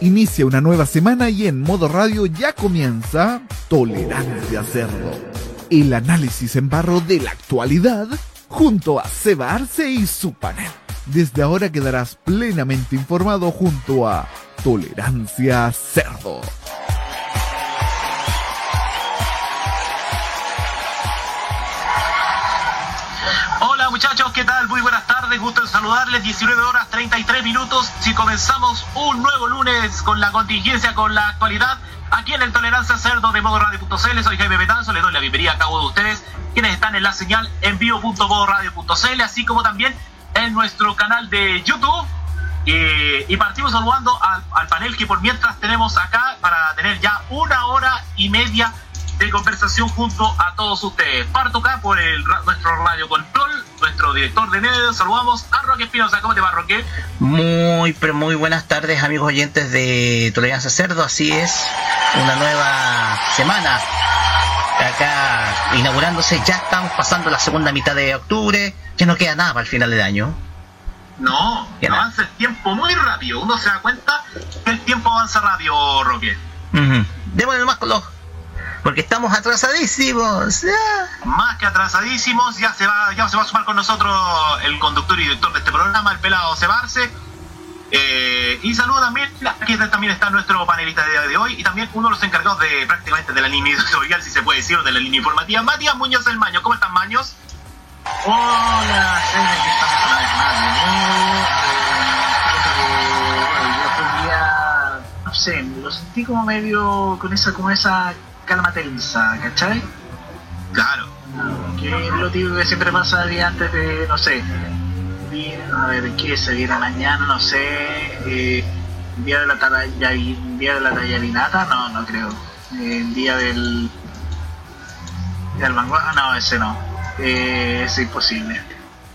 Inicia una nueva semana y en modo radio ya comienza Tolerancia Cerdo. El análisis en barro de la actualidad junto a Seba Arce y su panel. Desde ahora quedarás plenamente informado junto a Tolerancia Cerdo. ¿Qué tal? Muy buenas tardes, gusto en saludarles. 19 horas 33 minutos. Si comenzamos un nuevo lunes con la contingencia, con la actualidad, aquí en el Tolerancia Cerdo de Modo Radio.cl. Soy Jaime Betanzo, les doy la bienvenida a cada uno de ustedes, quienes están en la señal en vivo.modoradio.cl, así como también en nuestro canal de YouTube. Eh, y partimos saludando al, al panel que por mientras tenemos acá para tener ya una hora y media de conversación junto a todos ustedes. Parto acá por el, nuestro radio control, nuestro director de medios. Saludamos a Roque Espinosa. ¿Cómo te va, Roque? Muy, pero muy buenas tardes, amigos oyentes de Tolerancia Cerdo. Así es, una nueva semana acá inaugurándose. Ya estamos pasando la segunda mitad de octubre. Ya no queda nada para el final del año. No, avanza el tiempo muy rápido. Uno se da cuenta que el tiempo avanza rápido, Roque. Ujú. Démosle más con los... Porque estamos atrasadísimos. Ah. Más que atrasadísimos, ya se va, ya se va a sumar con nosotros el conductor y director de este programa, el pelado Cebarse. Eh, y saludo también, aquí también está nuestro panelista de, de hoy y también uno de los encargados de prácticamente de la línea editorial, si se puede decir, o de la línea informativa, Matías Muñoz el Maño. ¿Cómo están, Maños? Hola, aquí estamos una vez más de nuevo. Eh, fue un día, no sé, lo sentí como medio con esa, como esa calma tensa, ¿cachai? Claro. Que es lo típico que siempre pasa el día antes de, no sé, a ver, ¿qué se viene mañana? No sé, eh, día de la día de la tallarinata, no, no creo. Eh, el día del, del vanguardia, no, ese no, eh, es imposible.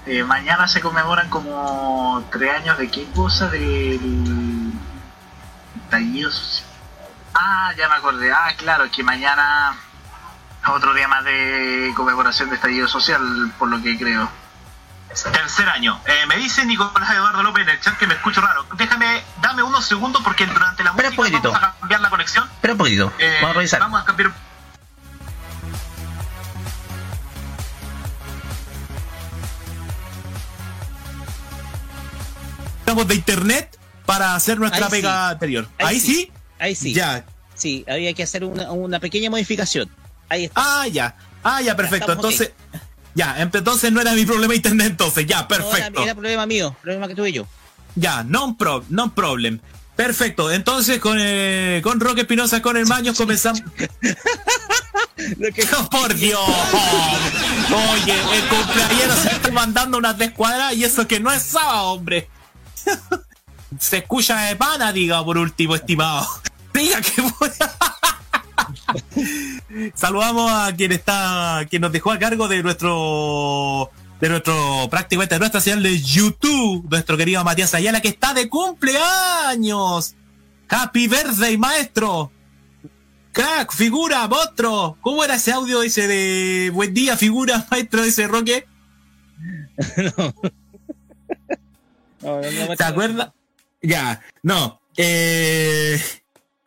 Eh, mañana se conmemoran como tres años de qué cosa del estallido social. Ah, ya me acordé. Ah, claro, que mañana otro día más de conmemoración de estallido social, por lo que creo. Tercer año. Eh, me dice Nicolás Eduardo López en el chat que me escucho raro. Déjame, dame unos segundos porque durante la Espera un música poquitito. vamos a cambiar la conexión. Espera un poquito. Eh, Vamos a revisar. Vamos a cambiar. Estamos de internet para hacer nuestra Ahí pega sí. anterior. Ahí Ahí, sí. sí. Ahí sí. Ya. Sí, había que hacer una, una pequeña modificación. Ahí está. Ah, ya. Ah, ya, perfecto. Entonces, ya, entonces no era mi problema internet entonces. Ya, No, perfecto. era, era problema mío, problema que tuve yo. Ya, no pro, no problem. Perfecto. Entonces con eh, con Roque Espinosa, con el Maños comenzamos. Oh, por Dios. Oye, el cumpleañero se está mandando unas descuadradas y eso que no es sábado, hombre. Se escucha de pana, diga por último, estimado. Diga que Saludamos a quien está, quien nos dejó a cargo de nuestro, de nuestro, prácticamente de nuestra señal de YouTube, nuestro querido Matías Ayala, que está de cumpleaños. Happy birthday, maestro. Crack, figura, monstruo. ¿Cómo era ese audio ese de buen día, figura, maestro, ese Roque? No, no, no me ¿Se acuerda? Ya, no. Eh,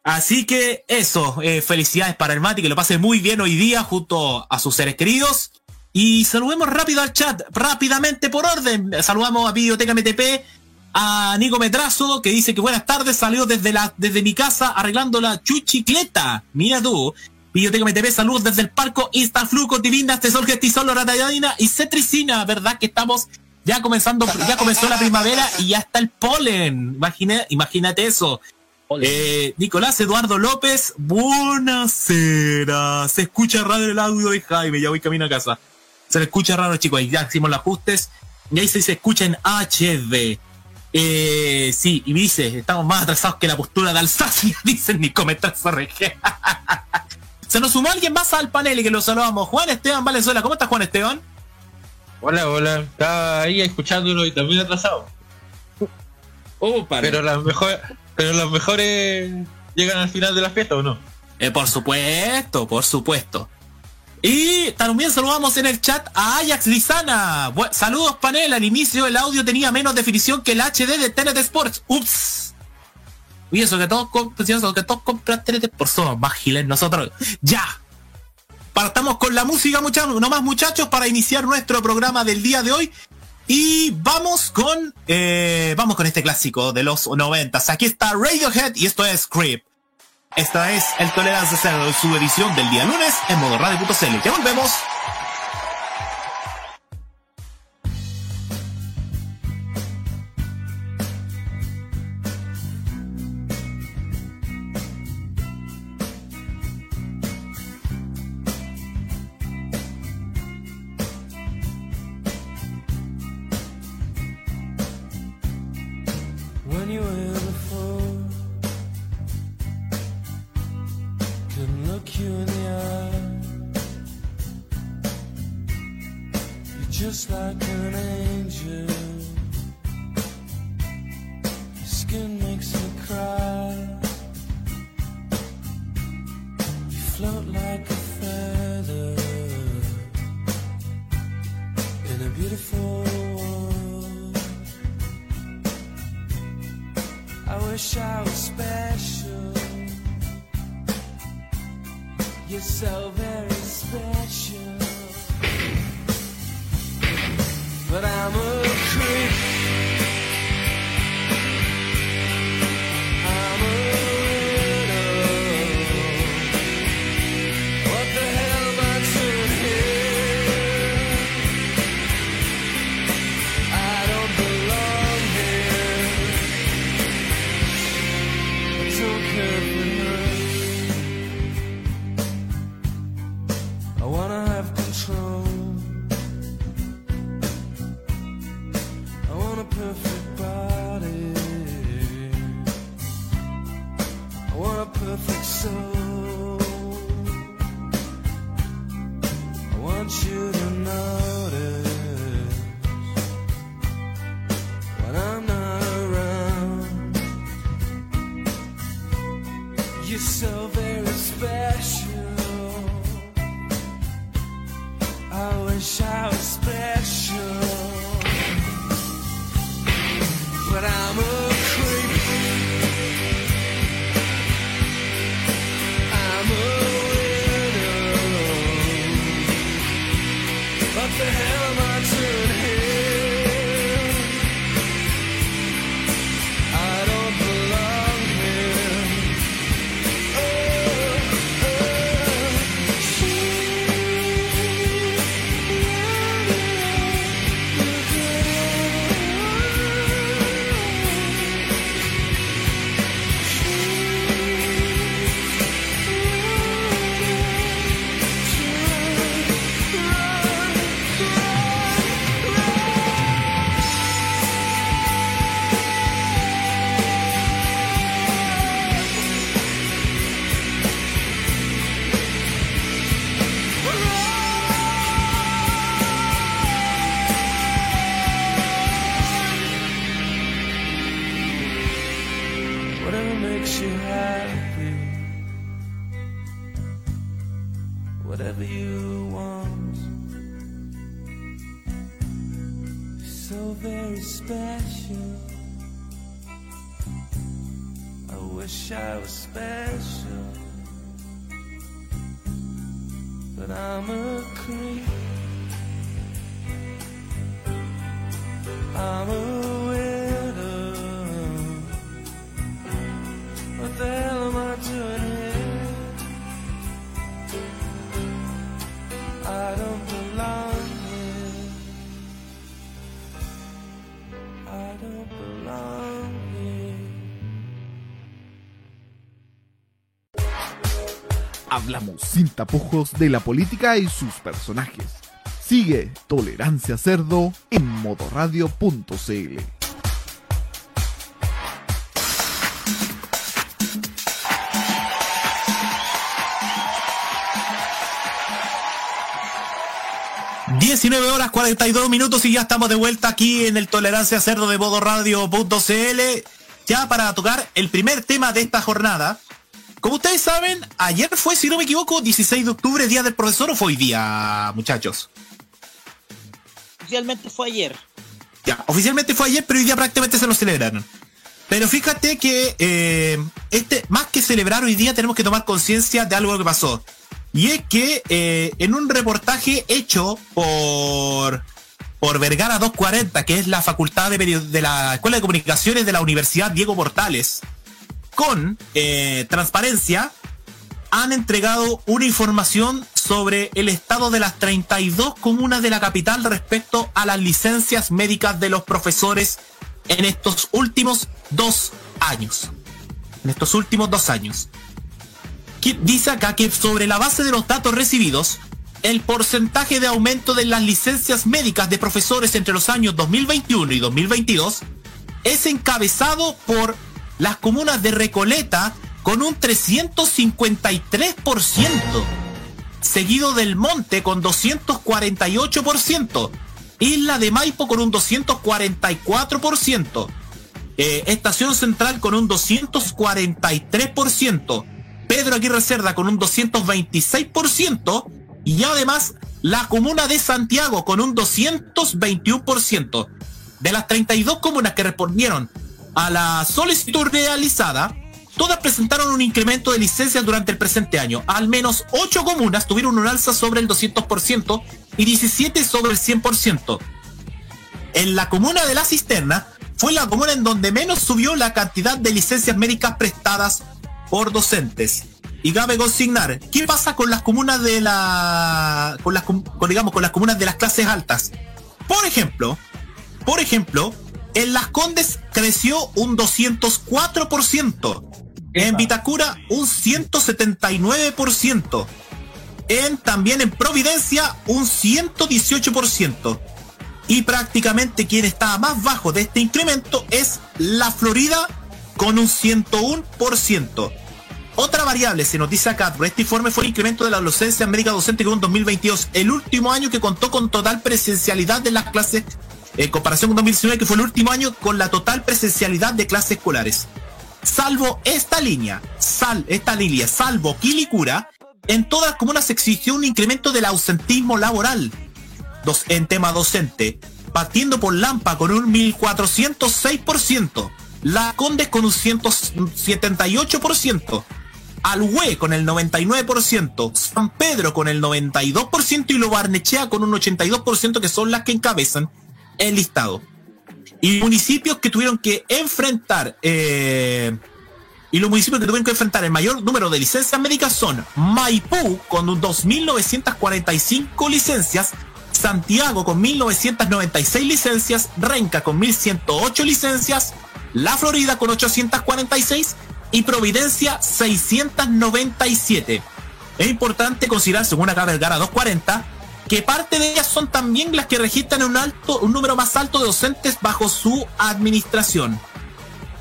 así que eso, eh, felicidades para el Mati, que lo pase muy bien hoy día junto a sus seres queridos. Y saludemos rápido al chat, rápidamente por orden. Saludamos a Videoteca MTP, a Nico Metrazo, que dice que buenas tardes, salió desde, la, desde mi casa arreglando la chuchicleta. Mira tú. Videoteca MTP, saludos desde el parco Instafluco, Divinas, Tesor, Gestisol, Ratayadina y Cetricina, ¿verdad? Que estamos ya comenzando, ya comenzó la primavera y ya está el polen. Imagina, imagínate eso. Eh, Nicolás Eduardo López, buenasera. Se escucha raro el audio de Jaime, ya voy camino a casa. Se le escucha raro, chicos, ahí ya hicimos los ajustes. Y ahí se, se escucha en HD. Eh, sí, y dice, estamos más atrasados que la postura de Alsacia, dicen ni comentar RG. Se nos sumó alguien más al panel y que lo saludamos. Juan Esteban Valenzuela, ¿cómo estás Juan Esteban? Hola, hola. Estaba ahí escuchándolo y también atrasado. Oh, Pero las mejores, pero las mejores llegan al final de la fiesta o no? Eh, por supuesto, por supuesto. Y también saludamos en el chat a Ajax Lizana. Bu- saludos panel, al inicio el audio tenía menos definición que el HD de TNT Sports. Ups. Y eso que todos compran, eso que todos compran TNT por somos más giles nosotros. ¡Ya! Partamos con la música, muchachos, no más muchachos, para iniciar nuestro programa del día de hoy. Y vamos con, eh, vamos con este clásico de los noventas. Aquí está Radiohead y esto es Creep. Esta es el Tolerancia Cero, su edición del día lunes en modo radio.cl. Ya volvemos. When you were before, couldn't look you in the eye. You're just like an angel. Whatever you want. So very special. I wish I was special, but I'm a creep. I'm a Hablamos sin tapujos de la política y sus personajes. Sigue Tolerancia Cerdo en modoradio.cl. 19 horas 42 minutos y ya estamos de vuelta aquí en el Tolerancia Cerdo de modoradio.cl ya para tocar el primer tema de esta jornada. Como ustedes saben, ayer fue, si no me equivoco, 16 de octubre, Día del Profesor, o fue hoy día, muchachos. Oficialmente fue ayer. Ya, oficialmente fue ayer, pero hoy día prácticamente se lo celebraron. Pero fíjate que eh, este, más que celebrar hoy día, tenemos que tomar conciencia de algo que pasó. Y es que eh, en un reportaje hecho por, por Vergara 240, que es la facultad de, de la Escuela de Comunicaciones de la Universidad Diego Portales, con eh, transparencia, han entregado una información sobre el estado de las 32 comunas de la capital respecto a las licencias médicas de los profesores en estos últimos dos años. En estos últimos dos años. Dice acá que sobre la base de los datos recibidos, el porcentaje de aumento de las licencias médicas de profesores entre los años 2021 y 2022 es encabezado por las comunas de Recoleta con un 353%, seguido del Monte con 248%, Isla de Maipo con un 244%, eh, Estación Central con un 243%, Pedro Aguirre Cerda con un 226% y además la comuna de Santiago con un 221%. De las 32 comunas que respondieron a la solicitud realizada, todas presentaron un incremento de licencias durante el presente año. Al menos 8 comunas tuvieron un alza sobre el 200% y 17 sobre el 100%. En la comuna de La Cisterna fue la comuna en donde menos subió la cantidad de licencias médicas prestadas por docentes. Y cabe consignar, ¿qué pasa con las comunas de la con las con, digamos con las comunas de las clases altas? Por ejemplo, por ejemplo, en Las Condes creció un 204%, en Vitacura un 179%, en también en Providencia un 118%. Y prácticamente quien está más bajo de este incremento es la Florida con un 101%. Otra variable, se nos dice acá, por este informe fue el incremento de la docencia médica docente que hubo en 2022, el último año que contó con total presencialidad de las clases, en comparación con 2019, que fue el último año con la total presencialidad de clases escolares. Salvo esta línea, sal, esta línea, salvo Quilicura, en todas las comunas existió un incremento del ausentismo laboral en tema docente, partiendo por Lampa con un 1406%, La Condes con un 178%, Alhue con el 99%, San Pedro con el 92% y Lo Barnechea con un 82% que son las que encabezan el listado. Y municipios que tuvieron que enfrentar eh, y los municipios que tuvieron que enfrentar el mayor número de licencias médicas son Maipú con un 2.945 licencias, Santiago con 1.996 licencias, Renca con 1.108 licencias, La Florida con 846 y Providencia 697. Es importante considerar, según acá Vergara 240, que parte de ellas son también las que registran un alto, un número más alto de docentes bajo su administración.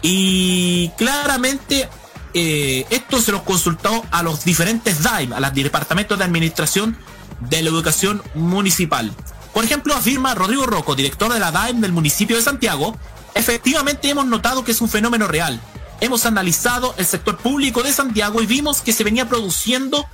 Y claramente eh, esto se los consultó a los diferentes DAIM, a los departamentos de administración de la educación municipal. Por ejemplo, afirma Rodrigo Rocco, director de la DAIM del municipio de Santiago, efectivamente hemos notado que es un fenómeno real. Hemos analizado el sector público de Santiago y vimos que se venía produciendo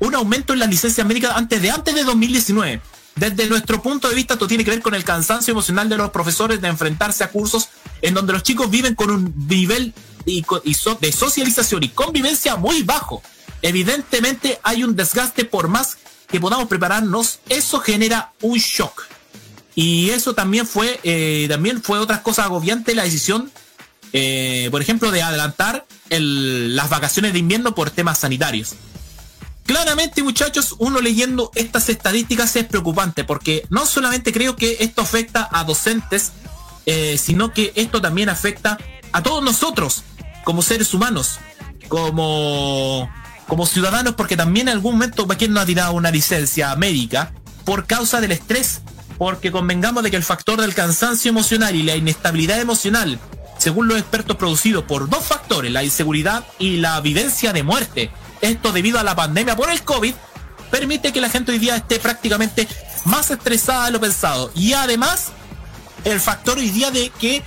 un aumento en las licencias médicas antes de antes de 2019. Desde nuestro punto de vista, esto tiene que ver con el cansancio emocional de los profesores de enfrentarse a cursos en donde los chicos viven con un nivel de socialización y convivencia muy bajo. Evidentemente hay un desgaste por más que podamos prepararnos, eso genera un shock. Y eso también fue, eh, también fue otras cosas agobiantes la decisión, eh, por ejemplo, de adelantar el- las vacaciones de invierno por temas sanitarios. Claramente, muchachos, uno leyendo estas estadísticas es preocupante porque no solamente creo que esto afecta a docentes, eh, sino que esto también afecta a todos nosotros como seres humanos, como, como ciudadanos, porque también en algún momento quien no ha tirado una licencia médica por causa del estrés, porque convengamos de que el factor del cansancio emocional y la inestabilidad emocional, según los expertos producidos por dos factores, la inseguridad y la vivencia de muerte, esto debido a la pandemia por el COVID, permite que la gente hoy día esté prácticamente más estresada de lo pensado. Y además, el factor hoy día de que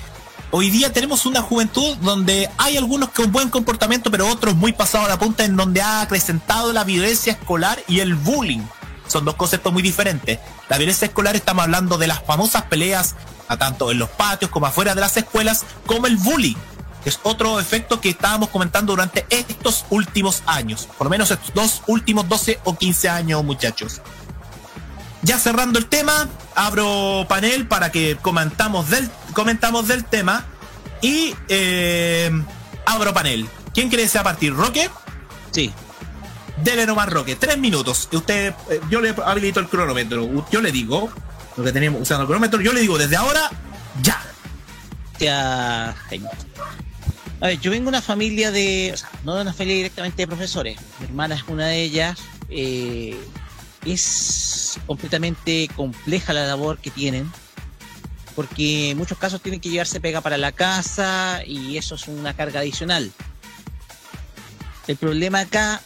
hoy día tenemos una juventud donde hay algunos con buen comportamiento, pero otros muy pasados a la punta, en donde ha acrecentado la violencia escolar y el bullying. Son dos conceptos muy diferentes. La violencia escolar estamos hablando de las famosas peleas, a tanto en los patios como afuera de las escuelas, como el bullying. Que es otro efecto que estábamos comentando durante estos últimos años, por lo menos estos dos últimos 12 o 15 años, muchachos. Ya cerrando el tema, abro panel para que comentamos del, comentamos del tema y eh, abro panel. ¿Quién quiere a partir? ¿Roque? Sí. Dele nomás Roque, tres minutos. Usted, eh, yo le habilito el cronómetro. Yo le digo, lo que tenemos usando el cronómetro, yo le digo desde ahora, ya. Ya. A ver, yo vengo de una familia de, o sea, no de una familia directamente de profesores. Mi hermana es una de ellas. eh, es completamente compleja la labor que tienen, porque en muchos casos tienen que llevarse pega para la casa y eso es una carga adicional. El problema acá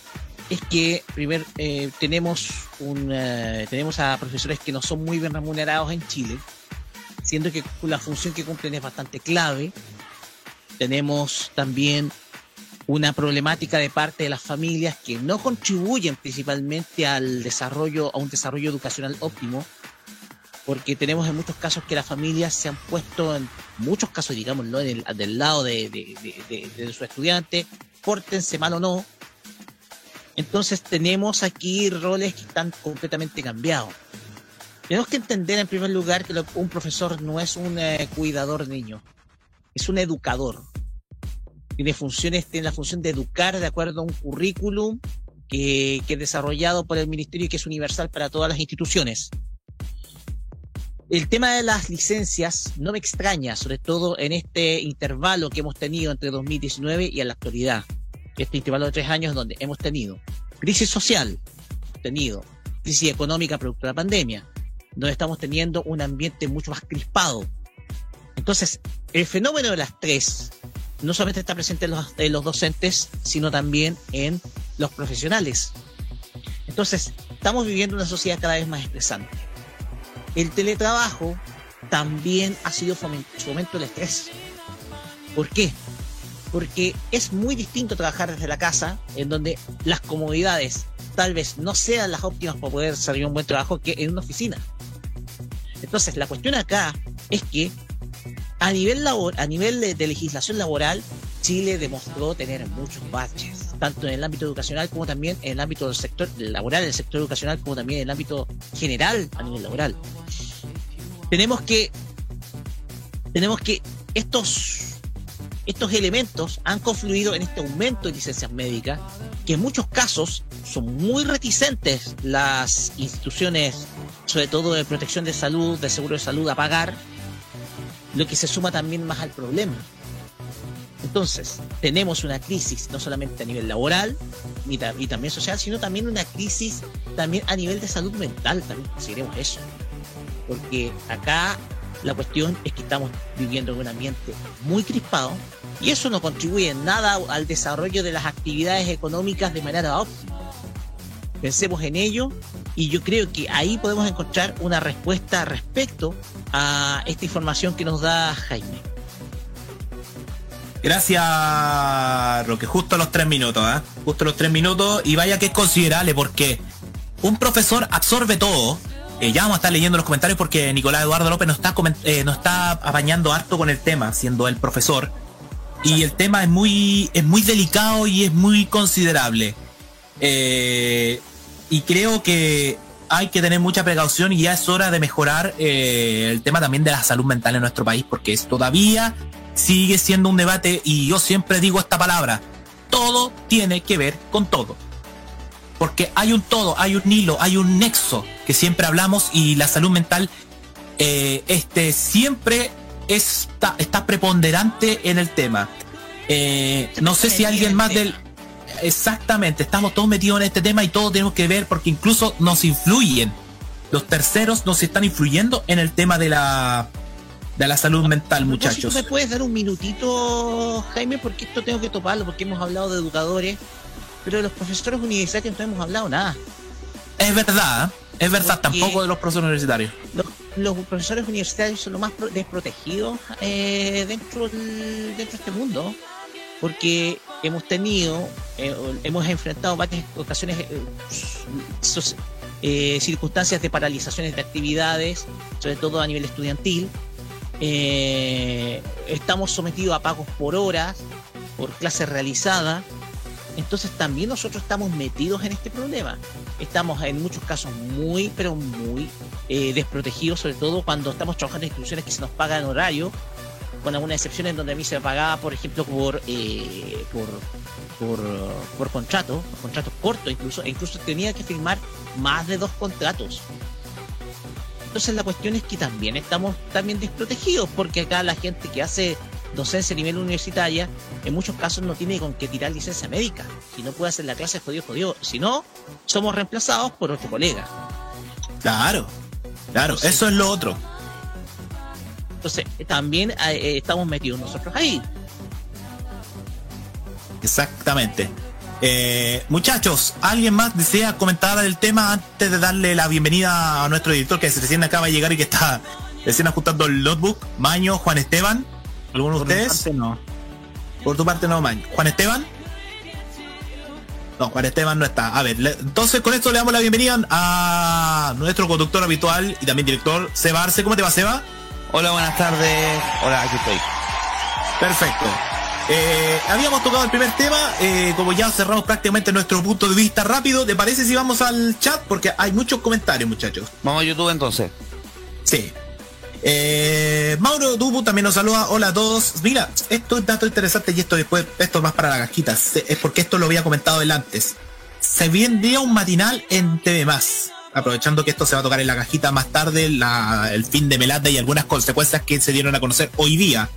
es que primer, eh, tenemos, un, eh, tenemos a profesores que no son muy bien remunerados en Chile, siendo que la función que cumplen es bastante clave. Tenemos también una problemática de parte de las familias que no contribuyen principalmente al desarrollo, a un desarrollo educacional óptimo, porque tenemos en muchos casos que las familias se han puesto, en muchos casos, digámoslo, el- del lado de, de, su estudiante, pórtense mal o no. Entonces tenemos aquí roles que están completamente cambiados. Tenemos que entender en primer lugar que un profesor no es un eh, cuidador de niños, es un educador. Tiene funciones, tiene la función de educar de acuerdo a un currículum que, que es desarrollado por el ministerio y que es universal para todas las instituciones. El tema de las licencias no me extraña, sobre todo en este intervalo que hemos tenido entre 2019 y la actualidad. Este intervalo de tres años donde hemos tenido crisis social, tenido crisis económica producto de la pandemia, donde estamos teniendo un ambiente mucho más crispado. Entonces, el fenómeno de las tres no solamente está presente en los, en los docentes, sino también en los profesionales. Entonces, estamos viviendo una sociedad cada vez más estresante. El teletrabajo también ha sido fomen- fomento del estrés. ¿Por qué? Porque es muy distinto trabajar desde la casa, en donde las comodidades tal vez no sean las óptimas para poder salir un buen trabajo que en una oficina. Entonces, la cuestión acá es que a nivel, labor, a nivel de, legislación laboral, Chile demostró tener muchos baches, tanto en el ámbito educacional como también en el ámbito del sector laboral, el sector educacional, como también en el ámbito general a nivel laboral. Tenemos que, tenemos que estos, estos elementos han confluido en este aumento de licencias médicas, que en muchos casos son muy reticentes las instituciones, sobre todo de protección de salud, de seguro de salud, a pagar, lo que se suma también más al problema. Entonces, tenemos una crisis no solamente a nivel laboral y también social, sino también una crisis también a nivel de salud mental, también consideremos eso. Porque acá la cuestión es que estamos viviendo en un ambiente muy crispado y eso no contribuye en nada al desarrollo de las actividades económicas de manera óptima. Pensemos en ello y yo creo que ahí podemos encontrar una respuesta respecto a esta información que nos da Jaime. Gracias, Roque. Justo los tres minutos, ¿eh? Justo los tres minutos. Y vaya que es considerable porque un profesor absorbe todo. Eh, ya vamos a estar leyendo los comentarios porque Nicolás Eduardo López nos está, eh, nos está apañando harto con el tema, siendo el profesor. Y el tema es muy, es muy delicado y es muy considerable. Eh, y creo que hay que tener mucha precaución y ya es hora de mejorar eh, el tema también de la salud mental en nuestro país porque es todavía sigue siendo un debate y yo siempre digo esta palabra, todo tiene que ver con todo. Porque hay un todo, hay un hilo, hay un nexo que siempre hablamos y la salud mental eh, este, siempre está, está preponderante en el tema. No sé si alguien más del... Exactamente, estamos todos metidos en este tema y todos tenemos que ver porque incluso nos influyen. Los terceros nos están influyendo en el tema de la, de la salud mental, muchachos. ¿Me puedes dar un minutito, Jaime? Porque esto tengo que toparlo, porque hemos hablado de educadores, pero de los profesores universitarios no hemos hablado nada. Es verdad, es verdad, Porque- tampoco de los profesores universitarios. Los, los profesores universitarios son los más pro- desprotegidos eh, dentro, dentro de este mundo, porque hemos tenido, eh, hemos enfrentado varias ocasiones, eh, eh, circunstancias de paralizaciones de actividades, sobre todo a nivel estudiantil, eh, estamos sometidos a pagos por horas, por clases realizadas. Entonces también nosotros estamos metidos en este problema. Estamos en muchos casos muy, pero muy eh, desprotegidos, sobre todo cuando estamos trabajando en instituciones que se nos pagan horario, con algunas excepciones donde a mí se me pagaba, por ejemplo, por, eh, por, por, por contrato, contratos cortos incluso, e incluso tenía que firmar más de dos contratos. Entonces la cuestión es que también estamos también desprotegidos, porque acá la gente que hace docencia a nivel universitaria, en muchos casos no tiene con qué tirar licencia médica. Si no puede hacer la clase, jodido, jodido. Si no, somos reemplazados por otro colega. Claro, claro, eso es lo otro. Entonces, también eh, estamos metidos nosotros ahí. Exactamente. Eh, muchachos, ¿alguien más desea comentar el tema antes de darle la bienvenida a nuestro director que recién acaba de llegar y que está recién ajustando el notebook? Maño, Juan Esteban. ¿Alguno de Por mi ustedes? parte, no. Por tu parte no, Maño. ¿Juan Esteban? No, Juan Esteban no está. A ver, le- entonces con esto le damos la bienvenida a nuestro conductor habitual y también director, Seba Arce. ¿Cómo te va, Seba? Hola, buenas tardes. Hola, aquí estoy. Perfecto. Eh, habíamos tocado el primer tema, eh, como ya cerramos prácticamente nuestro punto de vista rápido, ¿te parece si vamos al chat? Porque hay muchos comentarios, muchachos. Vamos a YouTube entonces. Sí. Eh, Mauro Dubu también nos saluda. Hola a todos. Mira, esto es dato interesante y esto después, esto es más para la cajita. Es porque esto lo había comentado él antes. Se vendría un matinal en TV Más. Aprovechando que esto se va a tocar en la cajita más tarde, el fin de Melate y algunas consecuencias que se dieron a conocer hoy día.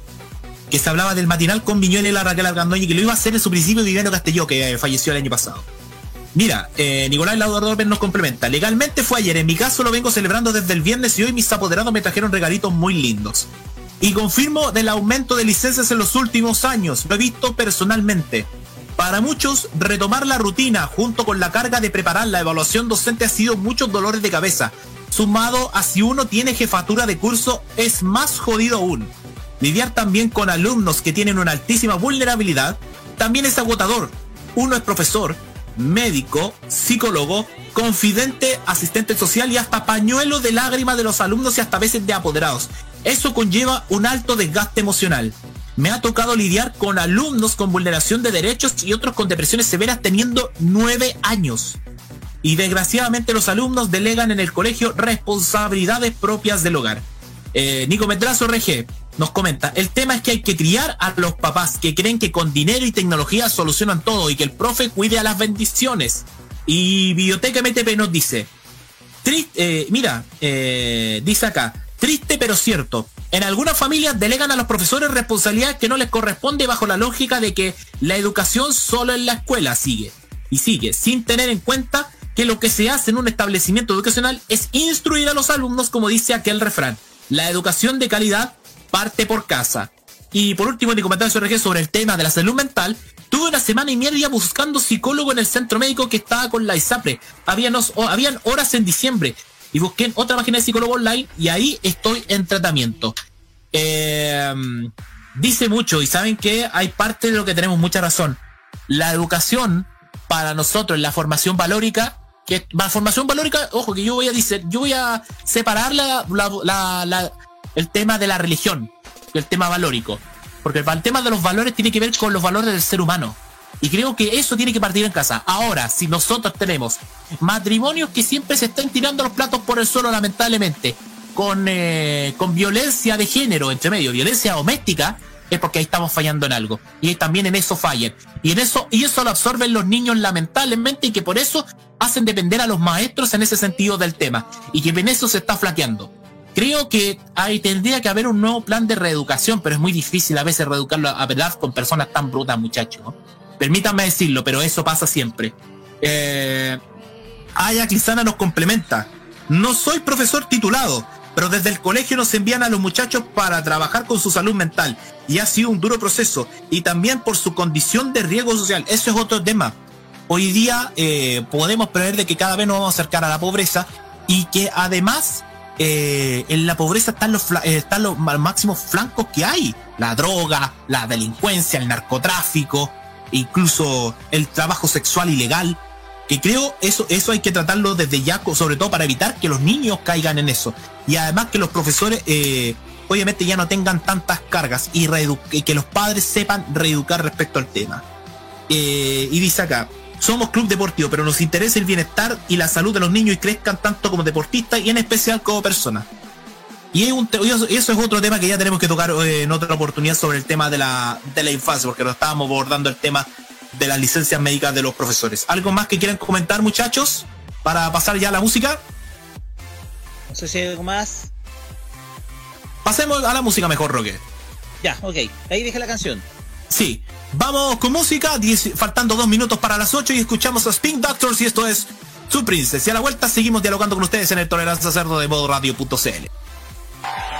Que se hablaba del matinal con Viñuela y Raquel Argandoña, que lo iba a hacer en su principio Viviano Castelló, que eh, falleció el año pasado. Mira, eh, Nicolás Lauderdorfer nos complementa. Legalmente fue ayer, en mi caso lo vengo celebrando desde el viernes y hoy mis apoderados me trajeron regalitos muy lindos. Y confirmo del aumento de licencias en los últimos años, lo he visto personalmente. Para muchos, retomar la rutina junto con la carga de preparar la evaluación docente ha sido muchos dolores de cabeza. Sumado a si uno tiene jefatura de curso, es más jodido aún. Lidiar también con alumnos que tienen una altísima vulnerabilidad también es agotador. Uno es profesor, médico, psicólogo, confidente, asistente social y hasta pañuelo de lágrimas de los alumnos y hasta veces de apoderados. Eso conlleva un alto desgaste emocional. Me ha tocado lidiar con alumnos con vulneración de derechos y otros con depresiones severas teniendo nueve años. Y desgraciadamente los alumnos delegan en el colegio responsabilidades propias del hogar. Eh, Nico Medrazo RG nos comenta, el tema es que hay que criar a los papás que creen que con dinero y tecnología solucionan todo y que el profe cuide a las bendiciones. Y Biblioteca MTP nos dice, eh, mira, eh, dice acá, triste pero cierto. En algunas familias delegan a los profesores responsabilidades que no les corresponde bajo la lógica de que la educación solo en la escuela sigue. Y sigue, sin tener en cuenta que lo que se hace en un establecimiento educacional es instruir a los alumnos, como dice aquel refrán. La educación de calidad parte por casa. Y por último, mi comentario sobre el tema de la salud mental. Tuve una semana y media buscando psicólogo en el centro médico que estaba con la ISAPRE. Habían horas en diciembre. Y busqué en otra página de psicólogo online y ahí estoy en tratamiento. Eh, dice mucho y saben que hay parte de lo que tenemos mucha razón. La educación para nosotros, la formación valórica, que la formación valórica, ojo que yo voy a decir, yo voy a separar la, la- la- el tema de la religión del tema valórico. Porque el tema de los valores tiene que ver con los valores del ser humano. Y creo que eso tiene que partir en casa. Ahora, si nosotros tenemos matrimonios que siempre se están tirando los platos por el suelo, lamentablemente, con, eh, con violencia de género entre medio, violencia doméstica, es porque ahí estamos fallando en algo. Y también en eso fallan. Y en eso, y eso lo absorben los niños lamentablemente, y que por eso hacen depender a los maestros en ese sentido del tema. Y que en eso se está flaqueando. Creo que hay, tendría que haber un nuevo plan de reeducación, pero es muy difícil a veces reeducarlo a verdad con personas tan brutas, muchachos. Permítanme decirlo, pero eso pasa siempre. Eh, Aya nos complementa. No soy profesor titulado, pero desde el colegio nos envían a los muchachos para trabajar con su salud mental. Y ha sido un duro proceso. Y también por su condición de riesgo social. Eso es otro tema. Hoy día eh, podemos prever de que cada vez nos vamos a acercar a la pobreza y que además eh, en la pobreza están los, eh, están los máximos flancos que hay. La droga, la delincuencia, el narcotráfico, incluso el trabajo sexual ilegal, que creo eso, eso hay que tratarlo desde ya, sobre todo para evitar que los niños caigan en eso. Y además que los profesores, eh, obviamente, ya no tengan tantas cargas y, y, que los padres sepan reeducar respecto al tema. Eh, y dice acá, somos club deportivo, pero nos interesa el bienestar y la salud de los niños y crezcan tanto como deportistas y en especial como personas. Y, eso es otro tema que ya tenemos que tocar eh, en otra oportunidad sobre el tema de la, de la infancia, porque lo estábamos abordando el tema de las licencias médicas de los profesores. ¿Algo más que quieran comentar, muchachos? Para pasar ya a la música. No sé si hay algo más. Pasemos a la música mejor, Roque. Ya, ok. Ahí dejé la canción. Sí. Vamos con música, faltando dos minutos para las ocho y escuchamos a Spin Doctors y esto es Su Princess. Y a la vuelta seguimos dialogando con ustedes en el Tolerancia Cerdo de modoradio.cl. Yeah.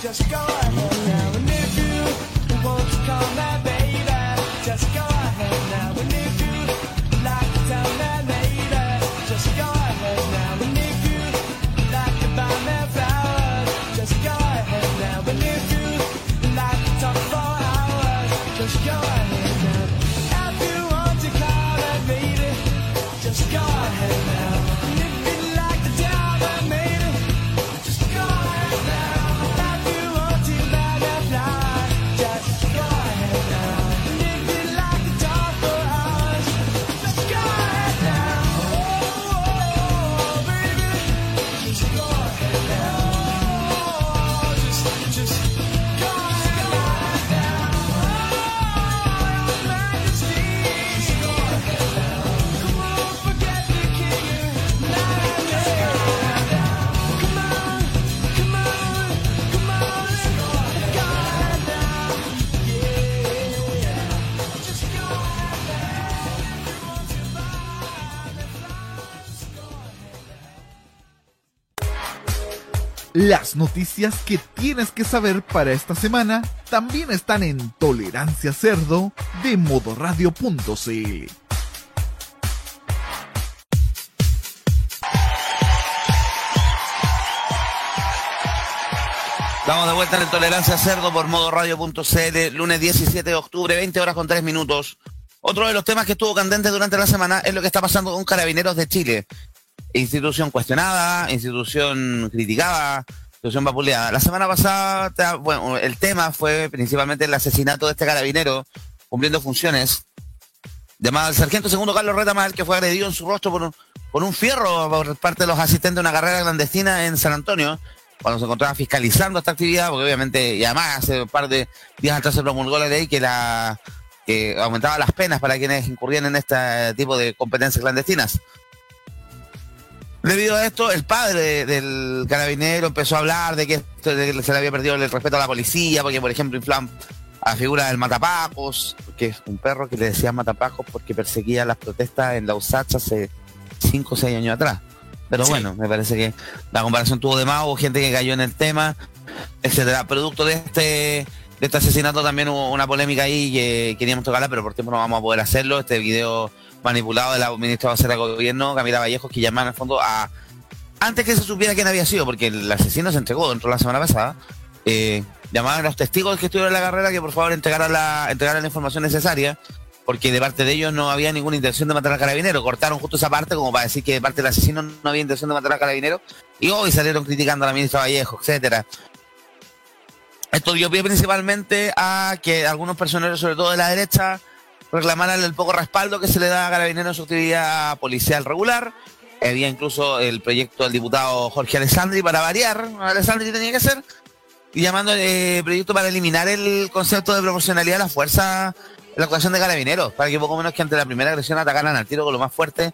Just go ahead. Noticias que tienes que saber para esta semana también están en Tolerancia Cerdo de modoradio.cl. Estamos de vuelta en Tolerancia Cerdo por modo radio.cl, lunes 17 de octubre, 20 horas con 3 minutos. Otro de los temas que estuvo candente durante la semana es lo que está pasando con Carabineros de Chile. Institución cuestionada, institución criticada, vapuleada. La semana pasada, bueno, el tema fue principalmente el asesinato de este carabinero cumpliendo funciones, llamado el sargento segundo Carlos Retamal, que fue agredido en su rostro por un, por un fierro por parte de los asistentes de una carrera clandestina en San Antonio, cuando se encontraba fiscalizando esta actividad, porque obviamente, y además hace un par de días atrás se promulgó la ley que la que aumentaba las penas para quienes incurrían en este tipo de competencias clandestinas. Debido a esto, el padre del carabinero empezó a hablar de que, se le había perdido el respeto a la policía, porque por ejemplo inflan a figura del matapacos, que es un perro que le decían matapacos porque perseguía las protestas en la USACH hace 5 o 6 años atrás. Pero Sí. bueno, me parece que la comparación tuvo de más, hubo gente que cayó en el tema, etcétera. Producto de este de este asesinato también hubo una polémica ahí que queríamos tocarla, pero por tiempo no vamos a poder hacerlo. Este video manipulado de la ministra de Gobierno, Camila Vallejos, que llamaban el fondo a antes que se supiera quién había sido, porque el asesino se entregó dentro de la semana pasada, eh, llamaban a los testigos que estuvieron en la carrera que por favor entregaran la, entregaran la información necesaria, porque de parte de ellos no había ninguna intención de matar al carabinero. Cortaron justo esa parte como para decir que de parte del asesino no había intención de matar al carabinero, y hoy salieron criticando a la ministra Vallejo, etcétera. Esto dio pie principalmente a que algunos personeros, sobre todo de la derecha, reclamaran el poco respaldo que se le da a Carabineros en su actividad policial regular. Había incluso el proyecto del diputado Jorge Alessandri para variar, Alessandri tenía que ser, llamando eh, proyecto para eliminar el concepto de proporcionalidad de la fuerza en la actuación de carabineros, para que poco menos que ante la primera agresión atacaran al tiro con lo más fuerte.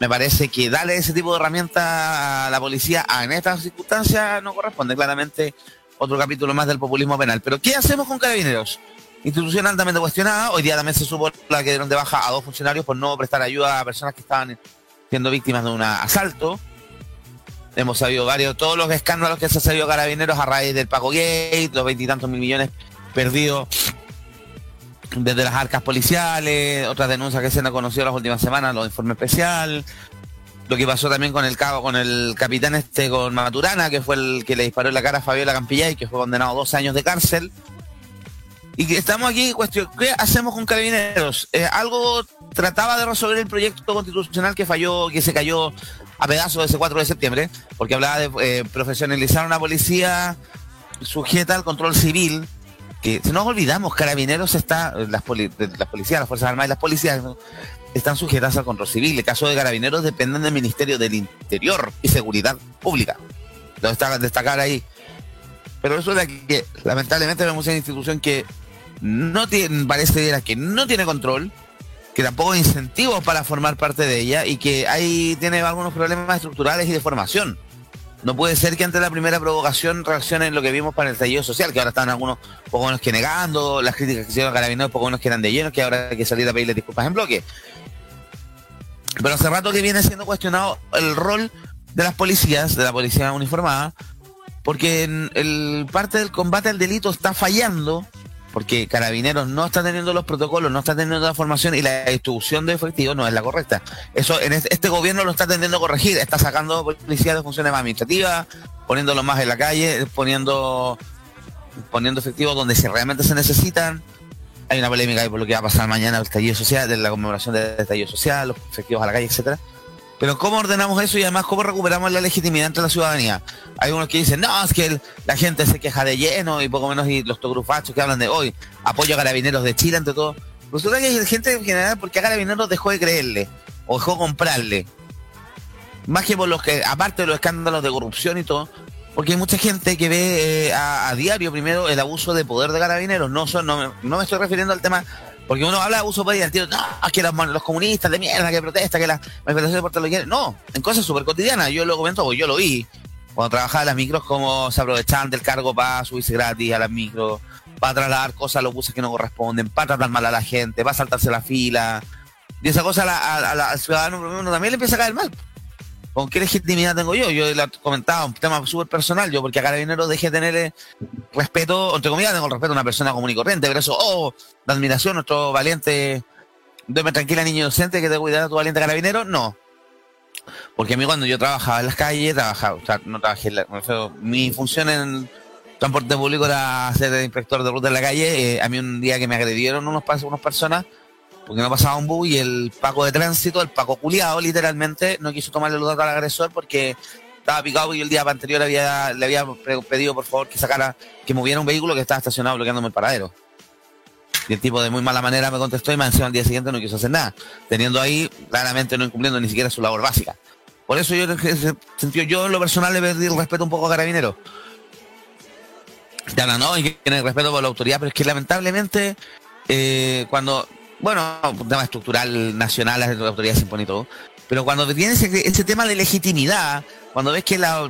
Me parece que darle ese tipo de herramienta a la policía en estas circunstancias no corresponde claramente otro capítulo más del populismo penal. Pero ¿qué hacemos con carabineros? Institución altamente cuestionada. Hoy día también se supo la que dieron de baja a dos funcionarios por no prestar ayuda a personas que estaban siendo víctimas de un asalto. Hemos sabido varios, todos los escándalos que se han salido a carabineros a raíz del Paco Gate, los veintitantos mil millones perdidos desde las arcas policiales, otras denuncias que se han conocido las últimas semanas, los informes especial, lo que pasó también con el cabo, con el capitán este, con Maturana, que fue el que le disparó en la cara a Fabiola Campillay, que fue condenado a 12 años de cárcel. Y que estamos aquí, cuestión, ¿qué hacemos con carabineros? Eh, algo trataba de resolver el proyecto constitucional que falló, que se cayó a pedazos ese 4 de septiembre, porque hablaba de eh, profesionalizar una policía sujeta al control civil, que si nos olvidamos, carabineros está, las, las policías, las Fuerzas Armadas y las policías están sujetas al control civil. El caso de carabineros dependen del Ministerio del Interior y Seguridad Pública. Lo está destacar ahí. Pero resulta que lamentablemente vemos una institución que no tiene, parece que no tiene control, que tampoco hay incentivos para formar parte de ella y que ahí tiene algunos problemas estructurales y de formación. No puede ser que ante la primera provocación reaccionen lo que vimos para el estallido social, que ahora están algunos poco menos que negando, las críticas que hicieron a Carabineros poco menos que eran de lleno, que ahora hay que salir a pedirle disculpas en bloque. Pero hace rato que viene siendo cuestionado el rol de las policías, de la policía uniformada, porque en el parte del combate al delito está fallando, porque Carabineros no está teniendo los protocolos, no está teniendo la formación y la distribución de efectivos no es la correcta. Eso en este, este gobierno lo está tendiendo a corregir, está sacando policías de funciones más administrativas, poniéndolos más en la calle, poniendo poniendo efectivos donde se realmente se necesitan. Hay una polémica ahí por lo que va a pasar mañana el estallido social, de la conmemoración del estallido social, los efectivos a la calle, etcétera. Pero ¿cómo ordenamos eso y además cómo recuperamos la legitimidad entre la ciudadanía? Hay unos que dicen, no, es que la gente se queja de lleno y poco menos y los togrufachos que hablan de hoy, apoyo a carabineros de Chile ante todo. Resulta que hay gente en general porque a carabineros dejó de creerle o dejó de comprarle. Más que por los que, aparte de los escándalos de corrupción y todo, porque hay mucha gente que ve eh, a, a diario primero el abuso de poder de carabineros. No, son, no, no me estoy refiriendo al tema, porque uno habla de abuso de poder y no, es que los, comunistas de mierda que protestan, que las manifestaciones por lo quieren. No, en cosas súper cotidianas. Yo lo comento, yo lo vi. Cuando trabajaba en las micros, cómo se aprovechaban del cargo para subirse gratis a las micros, para trasladar cosas a los buses que no corresponden, para tratar mal a la gente, para saltarse la fila. Y esa cosa a la- a- la- al ciudadano también le empieza a caer mal. ¿Con qué legitimidad tengo yo? Yo le comentaba un tema súper personal, yo porque a Carabineros deje de tener eh, respeto, entre comillas, tengo respeto a una persona común y corriente, pero eso, oh, la admiración, nuestro valiente, duerme tranquila niño inocente que te cuidar a tu valiente carabinero, no. Porque a mí cuando yo trabajaba en las calles, trabajaba, o sea, no trabajé en la, mi función en transporte público era ser el inspector de ruta en la calle, eh, a mí un día que me agredieron unos, unas personas, porque no pasaba un bus y el Paco de tránsito, el Paco culiado, literalmente, no quiso tomarle los datos al agresor porque estaba picado y el día anterior había, le había pedido por favor que sacara, que moviera un vehículo que estaba estacionado bloqueándome el paradero. Y el tipo de muy mala manera me contestó y me encima al día siguiente no quiso hacer nada, teniendo ahí claramente no incumpliendo ni siquiera su labor básica. Por eso yo sentido, yo en lo personal le perdí el respeto un poco a Carabineros. Ya no, no, que tener respeto por la autoridad, pero es que lamentablemente eh, cuando, bueno, un tema estructural nacional, la autoridad se impone y todo, pero cuando viene ese, tema de legitimidad, cuando ves que la,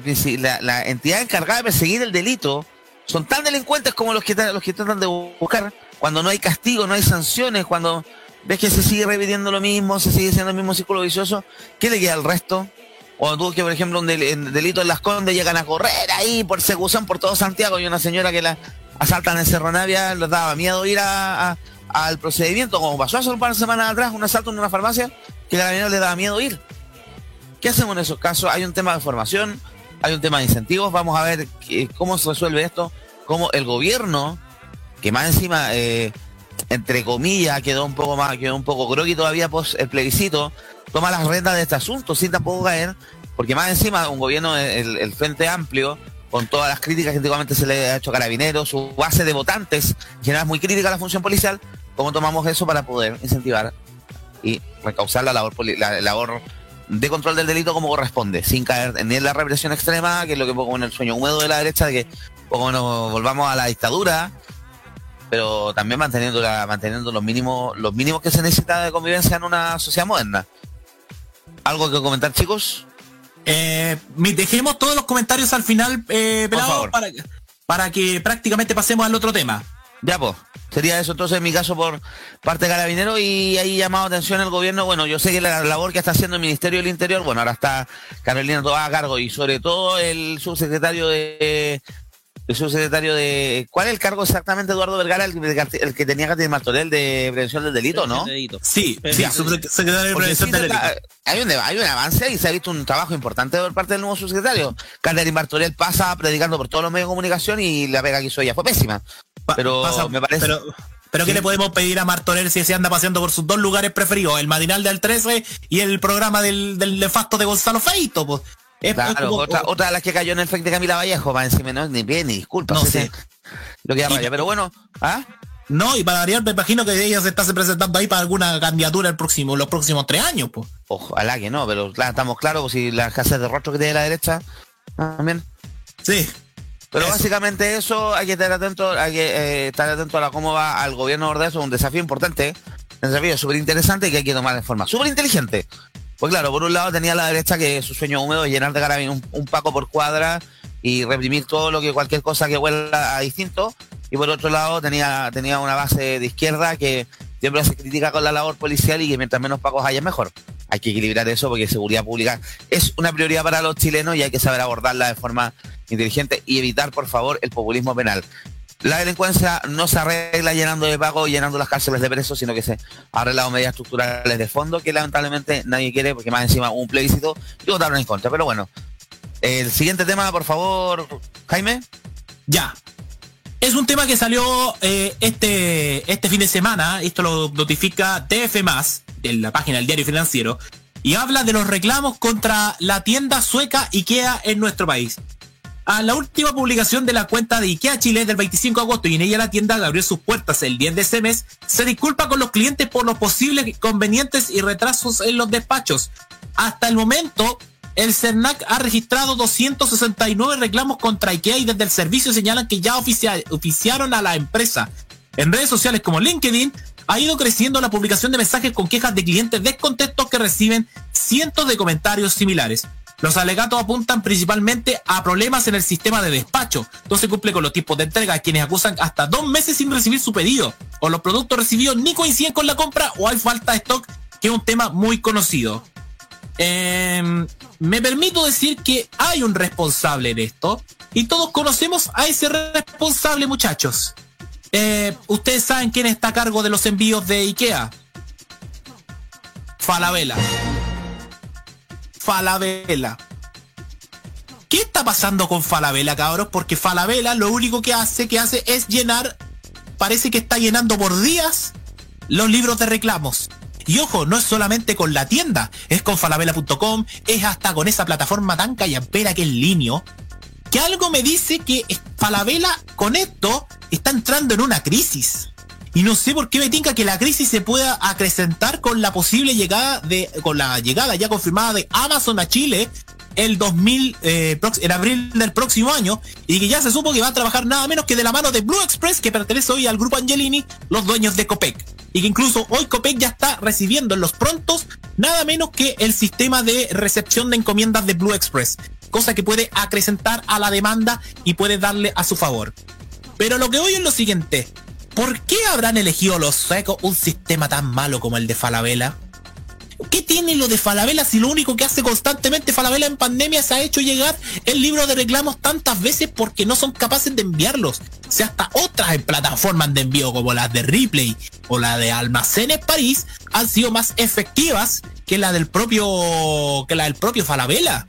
entidad encargada de perseguir el delito son tan delincuentes como los que, los que tratan de buscar, cuando no hay castigo, no hay sanciones, cuando ves que se sigue repitiendo lo mismo, se sigue siendo el mismo círculo vicioso, ¿qué le queda al resto? O tú que, por ejemplo, un delito en Las Condes llegan a correr ahí, persecución por todo Santiago y una señora que la asaltan en Cerro Navia, les daba miedo ir a- al procedimiento, como pasó hace un par de semanas atrás, un asalto en una farmacia, que a señora le daba miedo ir. ¿Qué hacemos en esos casos? Hay un tema de formación, hay un tema de incentivos, vamos a ver cómo se resuelve esto, cómo el gobierno, que más encima, eh, entre comillas, quedó un poco más, quedó un poco groggy todavía pues el plebiscito, toma las riendas de este asunto sin tampoco caer, porque más encima un gobierno, el, Frente Amplio, con todas las críticas que antiguamente se le ha hecho a Carabineros, su base de votantes, en general muy crítica a la función policial, ¿cómo tomamos eso para poder incentivar y recausar la labor, la labor de control del delito como corresponde, sin caer ni en la represión extrema, que es lo que pongo en el sueño húmedo de la derecha, de que poco nos volvamos a la dictadura, pero también manteniendo la, manteniendo los mínimos, los mínimos que se necesita de convivencia en una sociedad moderna. ¿Algo que comentar, chicos? Eh, dejemos todos los comentarios al final, eh, pelado, para que prácticamente pasemos al otro tema. Ya, pues. Sería eso entonces en mi caso por parte de Carabinero y ahí llamado atención el gobierno. Bueno, yo sé que la labor que está haciendo el Ministerio del Interior, bueno, ahora está Carolina Toá a cargo y sobre todo el subsecretario de... El subsecretario de... ¿Cuál es el cargo exactamente, Eduardo Vergara? El, que- el que tenía Katy Martorell de prevención del delito, ¿no? Delito. Sí, sí, subsecretario de Prevención del Delito. hay, un, hay un avance y se ha visto un trabajo importante por parte del nuevo subsecretario. Catherine Martorell pasa predicando por todos los medios de comunicación y la pega que hizo ella fue pésima. Pero pasa- me parece... Pero, pero ¿qué Sí. le podemos pedir a Martorell si se anda paseando por sus dos lugares preferidos? El matinal del 13 y el programa del, del nefasto de Gonzalo Feito. Pues. Es- es Claro, como- otra, otra de las que cayó en el fake de Camila Vallejo, va encima, no, ni bien, ni disculpa. No sí, sé. Lo que da raya, pero bueno, ¿ah? No, y para variar, me imagino que ella se está presentando ahí para alguna candidatura el próximo, los próximos tres años, pues. Ojalá que no, pero claro, estamos claros, pues, si la escasez de rostro que tiene la derecha, también. Sí. Pero Eso. básicamente eso, hay que estar atento, hay que eh, estar atento a la- cómo va al gobierno de eso, un desafío importante, un desafío súper interesante que hay que tomar de forma súper inteligente. Pues claro, por un lado tenía la derecha que su sueño húmedo es llenar de carabin un, un paco por cuadra y reprimir todo lo que cualquier cosa que huela a distinto. Y por otro lado tenía, tenía una base de izquierda que siempre se critica con la labor policial y que mientras menos pacos haya mejor. Hay que equilibrar eso porque seguridad pública es una prioridad para los chilenos y hay que saber abordarla de forma inteligente y evitar, por favor, el populismo penal. La delincuencia no se arregla llenando de pago llenando las cárceles de presos, sino que se arregla con medidas estructurales de fondo que lamentablemente nadie quiere porque más encima un plebiscito y votaron en contra. Pero bueno, el siguiente tema, por favor, Jaime. Ya. Es un tema que salió eh, este, este fin de semana, esto lo notifica TF+, de la página del diario financiero, y habla de los reclamos contra la tienda sueca IKEA en nuestro país. A la última publicación de la cuenta de IKEA Chile del 25 de agosto y en ella la tienda abrió sus puertas el 10 de ese mes, se disculpa con los clientes por los posibles inconvenientes y retrasos en los despachos. Hasta el momento, el CERNAC ha registrado 269 reclamos contra IKEA y desde el servicio señalan que ya oficia- oficiaron a la empresa. En redes sociales como LinkedIn ha ido creciendo la publicación de mensajes con quejas de clientes descontentos que reciben cientos de comentarios similares. Los alegatos apuntan principalmente a problemas en el sistema de despacho. No se cumple con los tiempos de entrega, quienes acusan hasta dos meses sin recibir su pedido. O los productos recibidos ni coinciden con la compra o hay falta de stock, que es un tema muy conocido. Em, me permito decir que hay un responsable en esto y todos conocemos a ese responsable, muchachos. Eh, Ustedes saben quién está a cargo de los envíos de IKEA. Falabella. Falabella. ¿Qué está pasando con Falabella, cabros? Porque Falabella lo único que hace, que hace es llenar, parece que está llenando por días los libros de reclamos. Y ojo, no es solamente con la tienda, es con falabella.com, es hasta con esa plataforma tan callampera que es Linio, que algo me dice que Falabella con esto está entrando en una crisis. Y no sé por qué me tinca que la crisis se pueda acrecentar con la posible llegada de, con la llegada ya confirmada de Amazon a Chile el 2000, eh, en abril del próximo año, y que ya se supo que va a trabajar nada menos que de la mano de Blue Express, que pertenece hoy al grupo Angelini, los dueños de Copec. Y que incluso hoy Copec ya está recibiendo en los prontos nada menos que el sistema de recepción de encomiendas de Blue Express, cosa que puede acrecentar a la demanda y puede darle a su favor. Pero lo que voy es lo siguiente. ¿Por qué habrán elegido los suecos un sistema tan malo como el de Falabella? ¿Qué tiene lo de Falabella si lo único que hace constantemente Falabella en pandemia se ha hecho llegar el libro de reclamos tantas veces porque no son capaces de enviarlos? Sea, hasta otras plataformas de envío como las de Ripley o la de Almacenes París han sido más efectivas que la del propio que la del propio Falabella.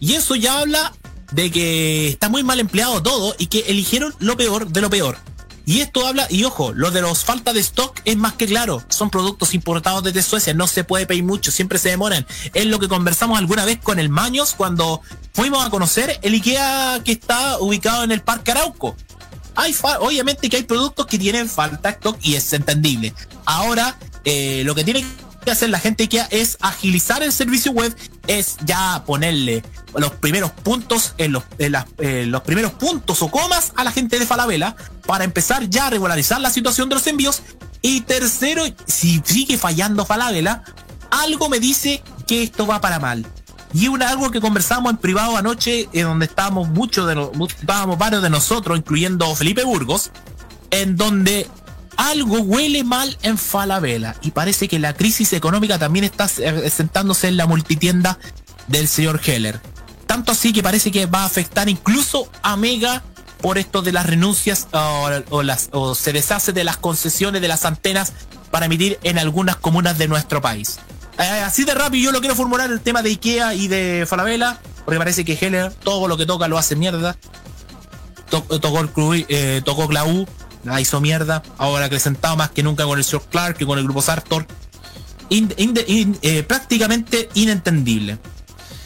Y eso ya habla de que está muy mal empleado todo y que eligieron lo peor de lo peor. Y esto habla, y ojo, lo de los falta de stock es más que claro. Son productos importados desde Suecia, no se puede pedir mucho, siempre se demoran. Es lo que conversamos alguna vez con el Maños cuando fuimos a conocer el IKEA que está ubicado en el Parque Arauco. Hay obviamente que hay productos que tienen falta de stock y es entendible. Ahora, eh, lo que tiene que hacer la gente IKEA es agilizar el servicio web, es ya ponerle los primeros puntos en los, en las- eh, los primeros puntos o comas a la gente de Falabella para empezar ya a regularizar la situación de los envíos. Y tercero, si sigue fallando Falabella, algo me dice que esto va para mal. Y una algo que conversamos en privado anoche, en donde estábamos muchos de estábamos varios de nosotros, incluyendo Felipe Burgos, en donde algo huele mal en Falabella y parece que la crisis económica también está eh, sentándose en la multitienda del señor Heller. Tanto así que parece que va a afectar incluso a Mega por esto de las renuncias o, las, se deshace de las concesiones de las antenas para emitir en algunas comunas de nuestro país. Eh, así de rápido yo lo quiero formular el tema de Ikea y de Falabella, porque parece que Heller todo lo que toca lo hace mierda. To- tocó el eh, tocó Clau, la hizo mierda. Ahora acrecentado más que nunca con el Sr. Clark y con el grupo Sartor. Eh, prácticamente inentendible.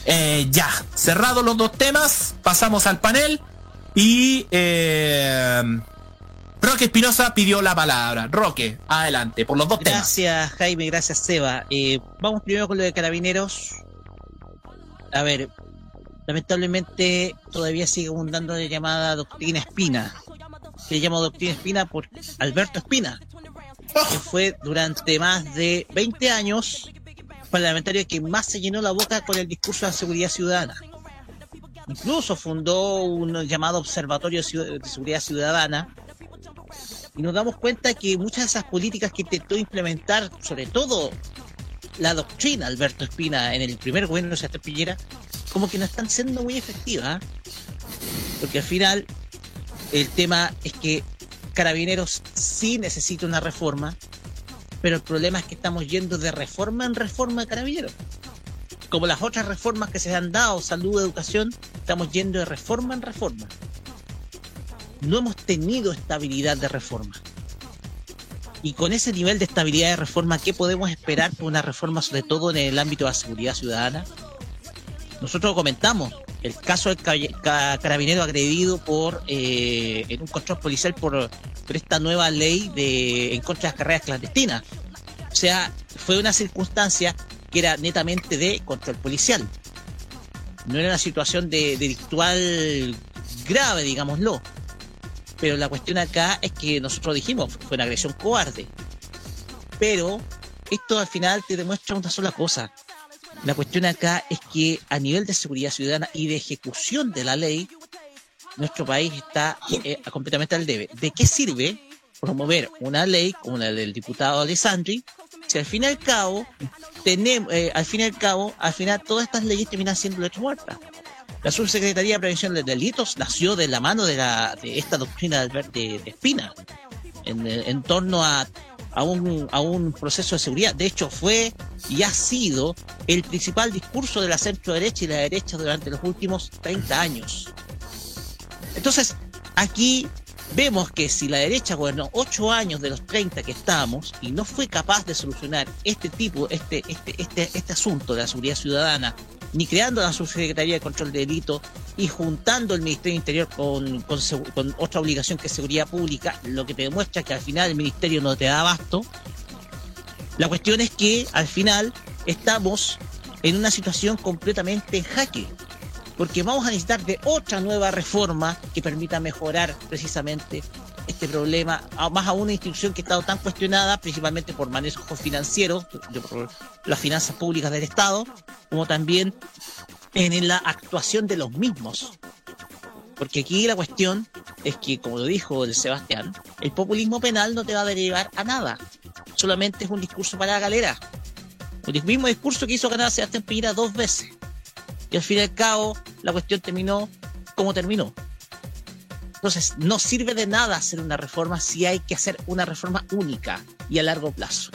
Eh, ya, cerrados los dos temas, pasamos al panel y eh, Roque Espinosa pidió la palabra. Roque, adelante, por los dos temas. Gracias, Jaime, gracias, Seba. Eh, vamos primero con lo de carabineros. A ver, lamentablemente todavía sigue abundando la llamada doctrina Espina. Se llama doctrina Espina por Alberto Espina, que fue durante más de 20 años parlamentario que más se llenó la boca con el discurso de la seguridad ciudadana. Incluso fundó un llamado Observatorio de Seguridad Ciudadana, y nos damos cuenta que muchas de esas políticas que intentó implementar, sobre todo la doctrina Alberto Espina en el primer gobierno de Sebastián Piñera, como que no están siendo muy efectivas. ¿eh? Porque al final el tema es que Carabineros sí necesita una reforma, pero el problema es que estamos yendo de reforma en reforma de Carabineros. Como las otras reformas que se han dado, salud, educación, estamos yendo de reforma en reforma no hemos tenido estabilidad de reforma. Y con ese nivel de estabilidad de reforma, ¿qué podemos esperar por una reforma, sobre todo en el ámbito de la seguridad ciudadana? Nosotros comentamos, el caso del ca- ca- carabinero agredido por eh, en un control policial por, por esta nueva ley de en contra de las carreras clandestinas. O sea, fue una circunstancia que era netamente de control policial. No era una situación de delictual grave, digámoslo. Pero la cuestión acá es que nosotros dijimos, fue una agresión cobarde. Pero esto al final te demuestra una sola cosa. La cuestión acá es que a nivel de seguridad ciudadana y de ejecución de la ley, nuestro país está eh, completamente al debe. ¿De qué sirve promover una ley como la del diputado Alessandri Si al fin y al cabo, tenemos, eh, al fin y al cabo, al final todas estas leyes terminan siendo letra muerta. La Subsecretaría de Prevención de Delitos nació de la mano de, la, de esta doctrina de, de, de Espina en torno a, a, un, a un proceso de seguridad. De hecho, fue y ha sido el principal discurso de la centro derecha y la derecha durante los últimos 30 años. Entonces, aquí vemos que si la derecha gobernó 8 años de los 30 que estamos y no fue capaz de solucionar este tipo, este, este, este, este asunto de la seguridad ciudadana, ni creando la subsecretaría de control de delito y juntando el Ministerio Interior con, con, con otra obligación que es seguridad pública, lo que te demuestra que al final el ministerio no te da abasto. La cuestión es que al final estamos en una situación completamente en jaque porque vamos a necesitar de otra nueva reforma que permita mejorar precisamente este problema, más a una institución que ha estado tan cuestionada, principalmente por manejos financieros, por las finanzas públicas del Estado, como también en la actuación de los mismos. Porque aquí la cuestión es que, como lo dijo Sebastián, el populismo penal no te va a derivar a nada. Solamente es un discurso para la galera. El mismo discurso que hizo ganar a Sebastián Piñera dos veces. Y al fin y al cabo, la cuestión terminó como terminó. Entonces, no sirve de nada hacer una reforma si hay que hacer una reforma única y a largo plazo.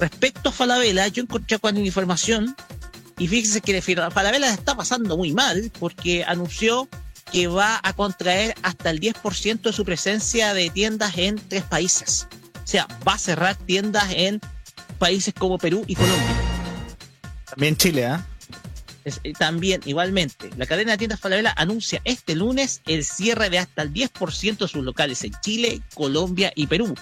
Respecto a Falabella, yo encontré con información y fíjense que Falabella la está pasando muy mal porque anunció que va a contraer hasta el 10% de su presencia de tiendas en tres países. O sea, va a cerrar tiendas en países como Perú y Colombia. También Chile, ¿ah? Eh, también, igualmente, la cadena de tiendas Falabella anuncia este lunes el cierre de hasta el 10% de sus locales en Chile, Colombia y Perú,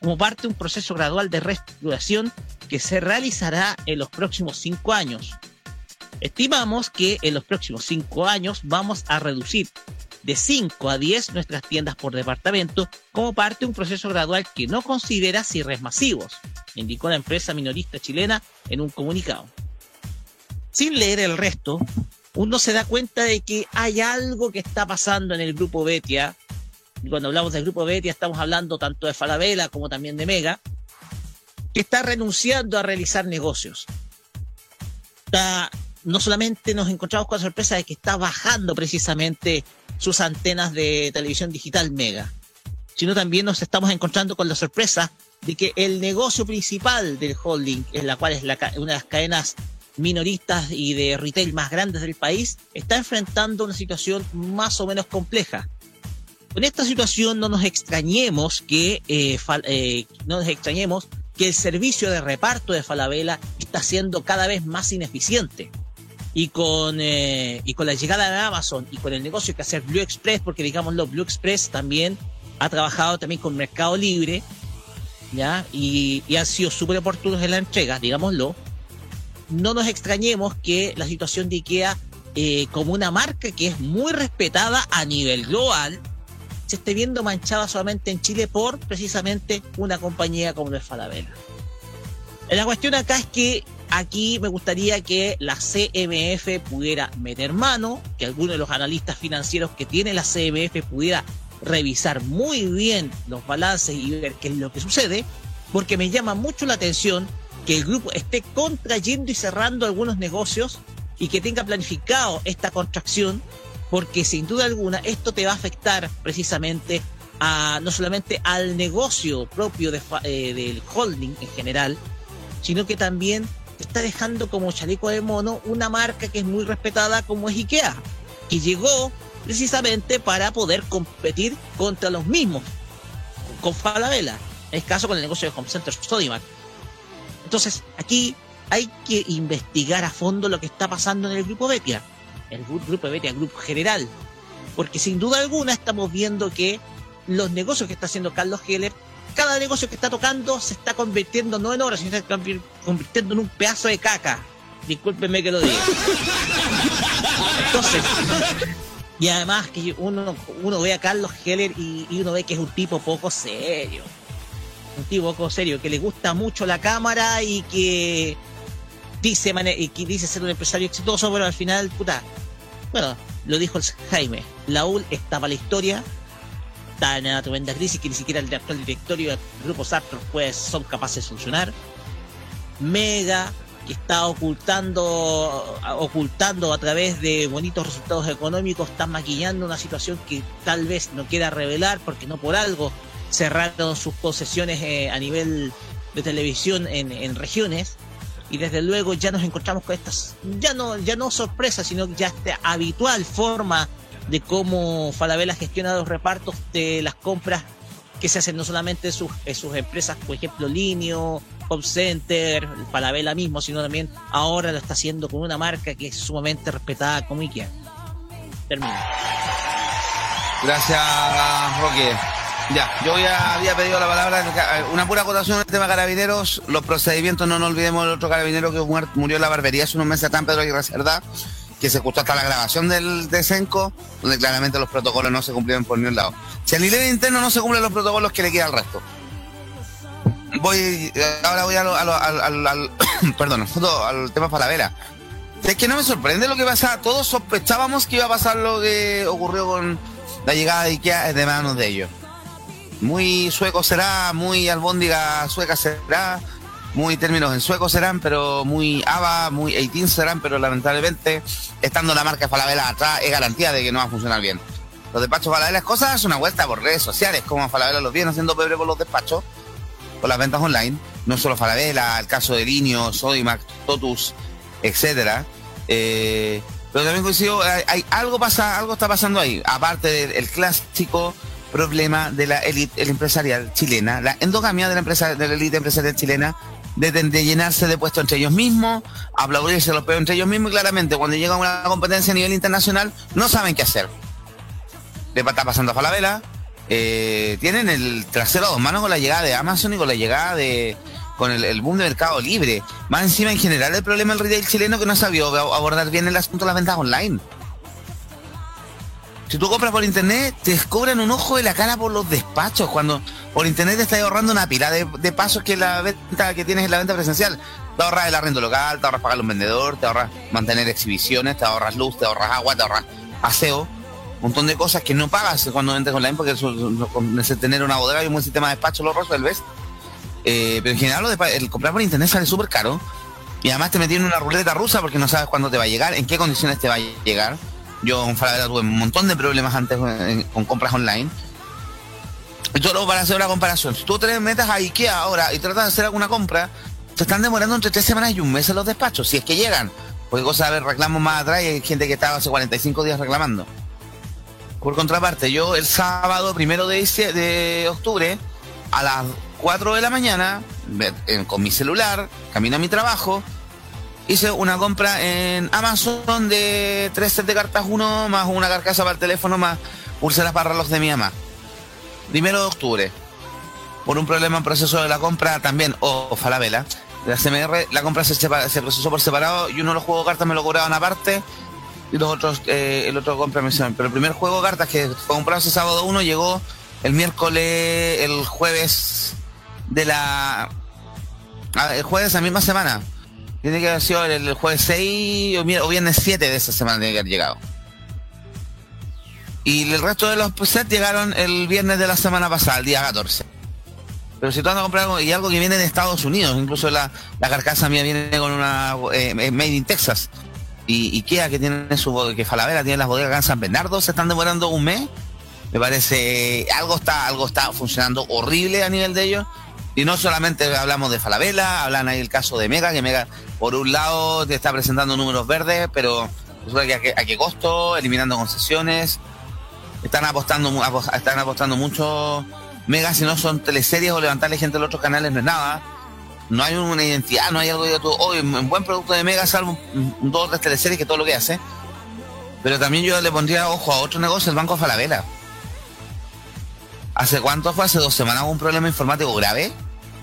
como parte de un proceso gradual de reestructuración que se realizará en los próximos cinco años. Estimamos que en los próximos cinco años vamos a reducir de 5 a 10 nuestras tiendas por departamento como parte de un proceso gradual que no considera cierres masivos, indicó la empresa minorista chilena en un comunicado sin leer el resto, uno se da cuenta de que hay algo que está pasando en el grupo Betia. Y cuando hablamos del grupo Betia, estamos hablando tanto de Falabella como también de Mega, que está renunciando a realizar negocios. No solamente nos encontramos con la sorpresa de que está bajando precisamente sus antenas de televisión digital Mega, sino también nos estamos encontrando con la sorpresa de que el negocio principal del holding, en la cual es la una de las cadenas minoristas y de retail más grandes del país, está enfrentando una situación más o menos compleja. En esta situación no nos extrañemos que eh, eh, no nos extrañemos que el servicio de reparto de Falabella está siendo cada vez más ineficiente. Y con, eh, y con la llegada de Amazon y con el negocio que hacer Blue Express, porque digámoslo, Blue Express también ha trabajado también con Mercado Libre, ¿ya? Y, y han sido súper oportunos en la entrega, digámoslo. No nos extrañemos que la situación de IKEA, eh, como una marca que es muy respetada a nivel global, se esté viendo manchada solamente en Chile por precisamente una compañía como el Falabella. La cuestión acá es que aquí me gustaría que la CMF pudiera meter mano, que alguno de los analistas financieros que tiene la CMF pudiera revisar muy bien los balances y ver qué es lo que sucede, porque me llama mucho la atención que el grupo esté contrayendo y cerrando algunos negocios y que tenga planificado esta contracción, porque sin duda alguna esto te va a afectar precisamente a no solamente al negocio propio de eh, del holding en general, sino que también te está dejando como chaleco de mono una marca que es muy respetada como es IKEA, que llegó precisamente para poder competir contra los mismos, con Falabella, en este caso con el negocio de Home Center Sodimac. Entonces, aquí hay que investigar a fondo lo que está pasando en el grupo Betia, el gru- grupo Betia, el grupo general, porque sin duda alguna estamos viendo que los negocios que está haciendo Carlos Heller, cada negocio que está tocando se está convirtiendo no en oro, sino se está convir- convirtiendo en un pedazo de caca. Discúlpenme que lo diga. Entonces, y además que uno, uno ve a Carlos Heller y uno ve que es un tipo poco serio. Un poco serio, que le gusta mucho la cámara y que dice, y que dice ser un empresario exitoso, pero al final, puta, bueno, lo dijo el Jaime, la UL está para la historia está en una tremenda crisis que ni siquiera el actual directorio del grupo Sartor pues son capaces de solucionar. Mega, que está ocultando, ocultando a través de bonitos resultados económicos, está maquillando una situación que tal vez no quiera revelar porque no por algo cerraron sus posesiones eh, a nivel de televisión en, regiones y desde luego ya nos encontramos con estas ya no ya no sorpresas sino ya esta habitual forma de cómo Falabella gestiona los repartos de las compras que se hacen no solamente en sus, sus empresas, por ejemplo, Linio, Home Center, Falabella mismo, sino también ahora lo está haciendo con una marca que es sumamente respetada como IKEA. Termino. Gracias, Roque. Ya, yo ya había pedido la palabra. Una pura acotación el tema carabineros. Los procedimientos, no nos olvidemos del otro carabinero que murió en la barbería hace unos meses en Pedro Aguirre Cerda, que se justo hasta la grabación del de Senco, donde claramente los protocolos no se cumplieron por ningún lado. Si a nivel interno no se cumplen los protocolos, que le queda al resto? Voy, ahora voy a lo- a lo- al, al- al- perdón, al tema Falabella. Es que no me sorprende lo que pasa. Todos sospechábamos que iba a pasar lo que ocurrió con la llegada de Ikea de manos de ellos. Muy sueco será, muy albóndiga sueca será, muy términos en sueco serán, pero muy ABA, muy 18 serán, pero lamentablemente, estando la marca Falabella atrás, es garantía de que no va a funcionar bien. Los despachos Falabella es cosas, es una vuelta por redes sociales, como Falabella los viene haciendo pebre por los despachos, por las ventas online. No solo Falabella, el caso de Linio, Sodimac, Totus, etcétera. Eh, pero también coincido, hay, hay- algo pasa, algo está pasando ahí, aparte del el clásico problema de la élite empresarial chilena, la endogamia de la empresa, de la élite empresarial chilena, de, llenarse de puestos entre ellos mismos, aplaudirse los peos entre ellos mismos y claramente cuando llega una competencia a nivel internacional no saben qué hacer. Le está pasando a Falabella, eh, tienen el trasero a dos manos con la llegada de Amazon y con la llegada de con el, boom de Mercado Libre. Más encima, en general, el problema del retail chileno que no sabía abordar bien el asunto de las ventas online. Si tú compras por internet, te cobran un ojo de la cara por los despachos. Cuando por internet te estás ahorrando una pila de, pasos que la venta que tienes en la venta presencial. Te ahorras el arrendo local, te ahorras pagar a un vendedor, te ahorras mantener exhibiciones, te ahorras luz, te ahorras agua, te ahorras aseo. Un montón de cosas que no pagas cuando vendes online porque eso, con tener una bodega y un buen sistema de despacho lo resuelves. Eh, pero en general el comprar por internet sale súper caro. Y además te metí en una ruleta rusa porque no sabes cuándo te va a llegar, en qué condiciones te va a llegar. Yo con Falabella tuve un montón de problemas antes eh, con compras online. Y solo para hacer una comparación, si tú te metas a Ikea ahora y tratas de hacer alguna compra, te están demorando entre tres semanas y un mes en los despachos, si es que llegan. Porque cosa de reclamos más atrás y hay gente que estaba hace 45 días reclamando. Por contraparte, yo el sábado primero de, de octubre, a las 4 de la mañana, con mi celular, camino a mi trabajo, hice una compra en Amazon de tres sets de cartas uno, más una carcasa para el teléfono, más pulseras para reloj de mi mamá. Primero de octubre. Por un problema en proceso de la compra también, o Falabella, de la CMR, la compra se, se procesó por separado y uno de los juegos de cartas me lo cobraban aparte y los otros, eh, el otro compra me hicieron. Pero el primer juego de cartas que fue comprado ese sábado uno llegó el miércoles, el jueves de la... ah, el jueves de esa misma semana. Tiene que haber sido el, jueves 6 o, viernes 7 de esa semana tiene que haber llegado. Y el resto de los sets llegaron el viernes de la semana pasada, el día 14. Pero si tú andas a comprar algo, y algo que viene de Estados Unidos, incluso la, la carcasa mía viene con una eh, eh, Made in Texas. Y Ikea que tiene su que Falabella tiene las bodegas acá en San Bernardo, se están demorando un mes. Me parece algo está, algo está funcionando horrible a nivel de ellos. Y no solamente hablamos de Falabella, hablan ahí el caso de Mega, que Mega por un lado te está presentando números verdes, pero resulta que a qué, a qué costo, eliminando concesiones. Están apostando, están apostando mucho Mega si no son teleseries o levantarle gente de los otros canales no es nada. No hay una identidad, no hay algo de tú, hoy un buen producto de Mega, salvo dos o tres teleseries que todo lo que hace. Pero también yo le pondría ojo a otro negocio, el Banco Falabella. ¿Hace cuánto fue? ¿Hace dos semanas hubo un problema informático grave?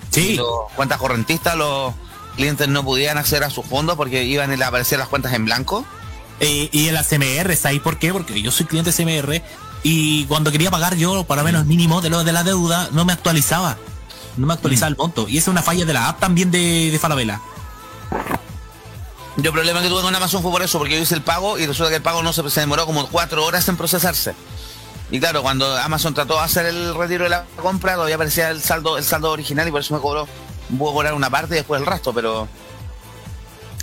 Sí. Los cuentas correntistas, los clientes no podían acceder a sus fondos porque iban a aparecer las cuentas en blanco. Eh, y en la CMR, ¿sabes por qué? Porque yo soy cliente CMR y cuando quería pagar yo, para menos mínimo de lo de la deuda, no me actualizaba. No me actualizaba el monto. Y esa es una falla de la app también de, de Falabella. Yo el problema que tuve con Amazon fue por eso, porque yo hice el pago y resulta que el pago no se, se demoró como cuatro horas en procesarse. Y claro, cuando Amazon trató de hacer el retiro de la compra, todavía aparecía el saldo, el saldo original y por eso me cobró, puedo cobrar una parte y después el resto, pero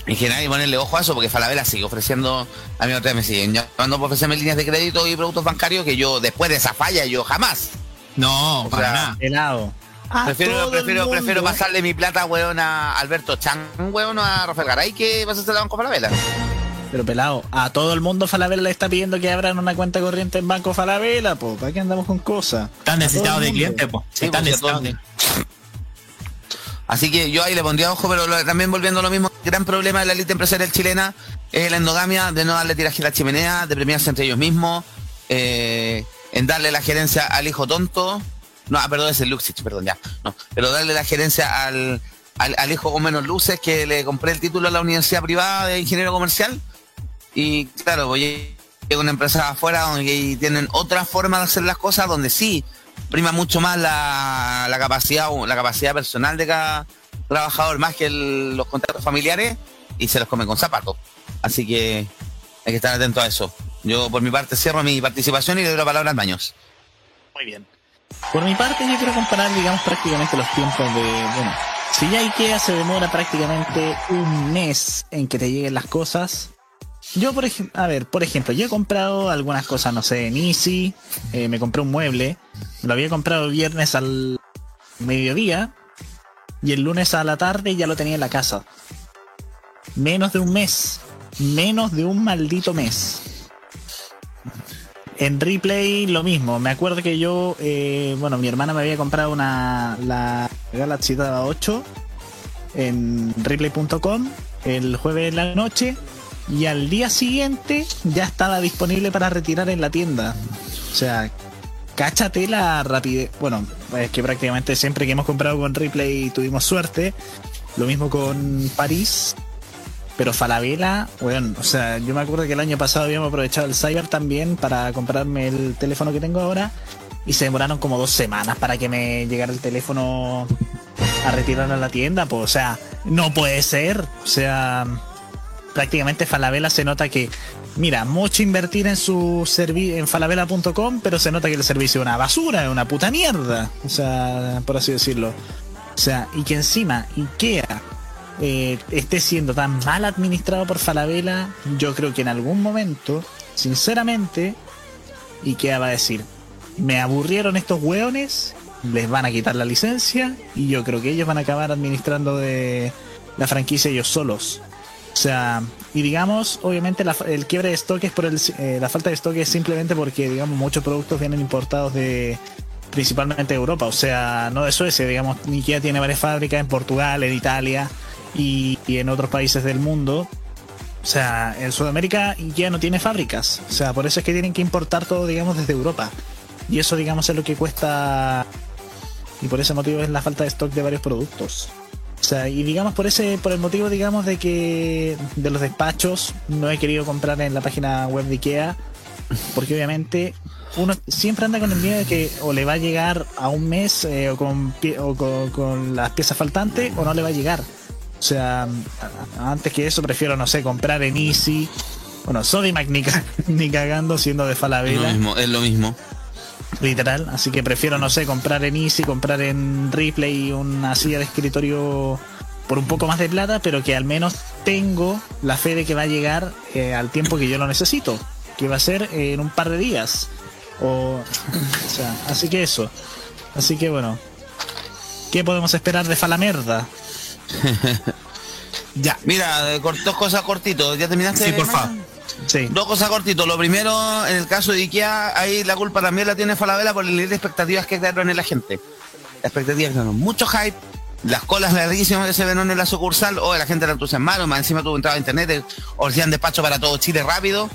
en general que ponerle ojo a eso porque Falabella sigue ofreciendo, a mí otra vez me siguen llamando para ofrecerme líneas de crédito y productos bancarios que yo después de esa falla yo jamás. No, O para sea, nada. Helado. A Prefiero, prefiero, prefiero pasarle mi plata, weón, a Alberto Chan, weón, a Rafael Garay que pasársela a Banco Falabella. Pero pelado, a todo el mundo Falabella le está pidiendo que abran una cuenta corriente en Banco Falabella, po. ¿Para qué andamos con cosas? Están necesitados de clientes, po. Sí, Están pues, a necesitados de... Así que yo ahí le pondría ojo, pero también volviendo a lo mismo, gran problema de la élite empresarial chilena es la endogamia, de no darle tiraje a la chimenea, de premiarse entre ellos mismos, eh, en darle la gerencia al hijo tonto, no, ah, perdón, es el Luxich, perdón, ya, no, pero darle la gerencia al, al, al hijo con menos luces que le compré el título a la universidad privada de ingeniero comercial. Y claro, voy a una empresa afuera donde tienen otra forma de hacer las cosas, donde sí prima mucho más la, capacidad la capacidad personal de cada trabajador más que los contratos familiares y se los come con zapatos. Así que hay que estar atento a eso. Yo por mi parte cierro mi participación y le doy la palabra al Baños. Muy bien. Por mi parte, yo quiero comparar, digamos, prácticamente los tiempos de. Bueno, si ya IKEA se demora prácticamente un mes en que te lleguen las cosas. Yo, por ejemplo, a ver, por ejemplo, yo he comprado algunas cosas, no sé, en Easy, eh, me compré un mueble, lo había comprado el viernes al mediodía y el lunes a la tarde ya lo tenía en la casa. Menos de un mes, menos de un maldito mes. En Replay lo mismo. Me acuerdo que yo, eh, bueno, mi hermana me había comprado una la Galaxy Tab 8 en replay.com el jueves en la noche y al día siguiente ya estaba disponible para retirar en la tienda. O sea, cáchate la rapidez. Bueno, es que prácticamente siempre que hemos comprado con Replay tuvimos suerte. Lo mismo con París. Pero Falabella, bueno, o sea, yo me acuerdo que el año pasado habíamos aprovechado el Cyber también para comprarme el teléfono que tengo ahora y se demoraron como dos semanas para que me llegara el teléfono a retirar a la tienda, pues, o sea, no puede ser, o sea, prácticamente Falabella se nota que, mira, mucho invertir en su servicio en falabella.com, pero se nota que el servicio es una basura, es una puta mierda, o sea, por así decirlo. O sea, y que encima IKEA eh, esté siendo tan mal administrado por Falabella, yo creo que en algún momento, sinceramente, IKEA va a decir, me aburrieron estos hueones, les van a quitar la licencia y yo creo que ellos van a acabar administrando de la franquicia ellos solos. O sea, y digamos, obviamente la- el quiebre de stock es por el, eh, la falta de stock es simplemente porque, digamos, muchos productos vienen importados de principalmente de Europa, o sea, no de Suecia, digamos, IKEA tiene varias fábricas en Portugal, en Italia y, y en otros países del mundo. O sea, en Sudamérica IKEA no tiene fábricas, o sea, por eso es que tienen que importar todo, digamos, desde Europa. Y eso, digamos, es lo que cuesta y por ese motivo es la falta de stock de varios productos. O sea, y digamos por ese, por el motivo, digamos, de que de los despachos no he querido comprar en la página web de IKEA, porque obviamente uno siempre anda con el miedo de que o le va a llegar a un mes eh, o, con, o con, con las piezas faltantes o no le va a llegar. O sea, antes que eso prefiero, no sé, comprar en Easy. Bueno, Sodimac ni, ni cagando siendo de Es lo Falabella mismo, es lo mismo. Literal. Así que prefiero, no sé, comprar en Easy, comprar en Ripley una silla de escritorio por un poco más de plata, pero que al menos tengo la fe de que va a llegar eh, al tiempo que yo lo necesito, que va a ser eh, en un par de días. O, o sea, así que eso. Así que bueno. ¿Qué podemos esperar de Falamerda? Ya. Mira, dos cosas cortito. ¿Ya terminaste? Sí, por favor. Dos cosas cortito. Lo primero, en el caso de IKEA, ahí la culpa también la tiene Falabella por el nivel de expectativas que crearon en la gente. La expectativa que crearon mucho hype, las colas larguísimas que se ven en la sucursal, o la gente la entusiasmaron, más encima tuvo entrada a internet, ofrecían despacho para todo Chile rápido.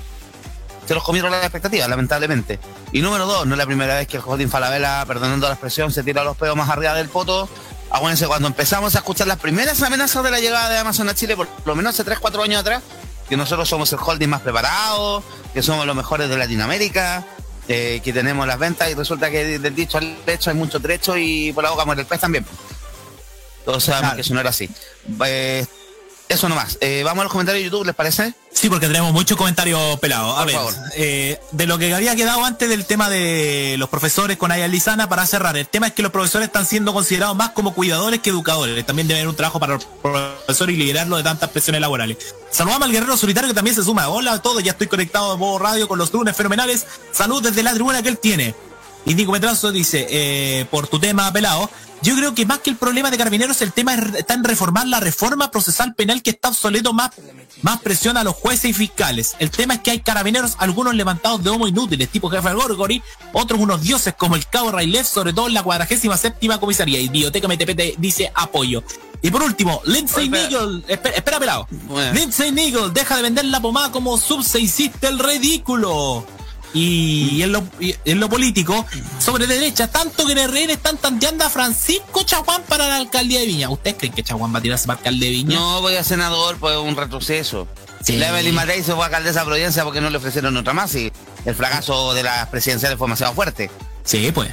Se los comieron las expectativas, lamentablemente. Y número dos, no es la primera vez que el Joaquín Falabella, perdonando la expresión, se tira los pedos más arriba del poto. Acuérdense, cuando empezamos a escuchar las primeras amenazas de la llegada de Amazon a Chile, por lo menos hace 3, 4 años atrás, que nosotros somos el holding más preparado, que somos los mejores de Latinoamérica, eh, que tenemos las ventas y resulta que del dicho al hecho hay mucho trecho y por la boca muere el pez también. Todos sabemos Claro. que eso no era así. Eh, Eso nomás. Eh, vamos a los comentarios de YouTube, ¿les parece? Sí, porque tenemos muchos comentarios pelados. A Por ver, favor. eh, de lo que había quedado antes del tema de los profesores con Aya Lizana, para cerrar, el tema es que los profesores están siendo considerados más como cuidadores que educadores. También debe haber un trabajo para los profesores y liberarlo de tantas presiones laborales. Saludamos al guerrero solitario que también se suma. Hola a todos, ya estoy conectado de modo radio con los lunes fenomenales. Salud desde la tribuna que él tiene. Y Nico Metrazo dice, eh, por tu tema pelado, yo creo que más que el problema de carabineros, el tema es- está en reformar la reforma procesal penal que está obsoleto más, más presión a los jueces y fiscales. El tema es que hay carabineros, algunos levantados de homo inútiles, tipo jefe Gorgori, otros unos dioses como el cabo Railev, sobre todo en la cuadragésima séptima comisaría. Y Biblioteca MTP te dice apoyo. Y por último, Lindsay. Nigel, espera, espera pelado. Bueno. Lindsay Nigel, deja de vender la pomada como sub se hiciste el ridículo. Y en lo, y en lo político, sobre derecha, tanto que en RN están tanteando a Francisco Chaguán para la alcaldía de Viña. ¿Ustedes creen que Chaguán va a tirarse para alcalde de Viña? No, voy a senador, pues un retroceso. Sí. La Evelyn Matei se fue a alcaldesa de Providencia porque no le ofrecieron otra más y el fracaso de las presidenciales fue demasiado fuerte. Sí, pues.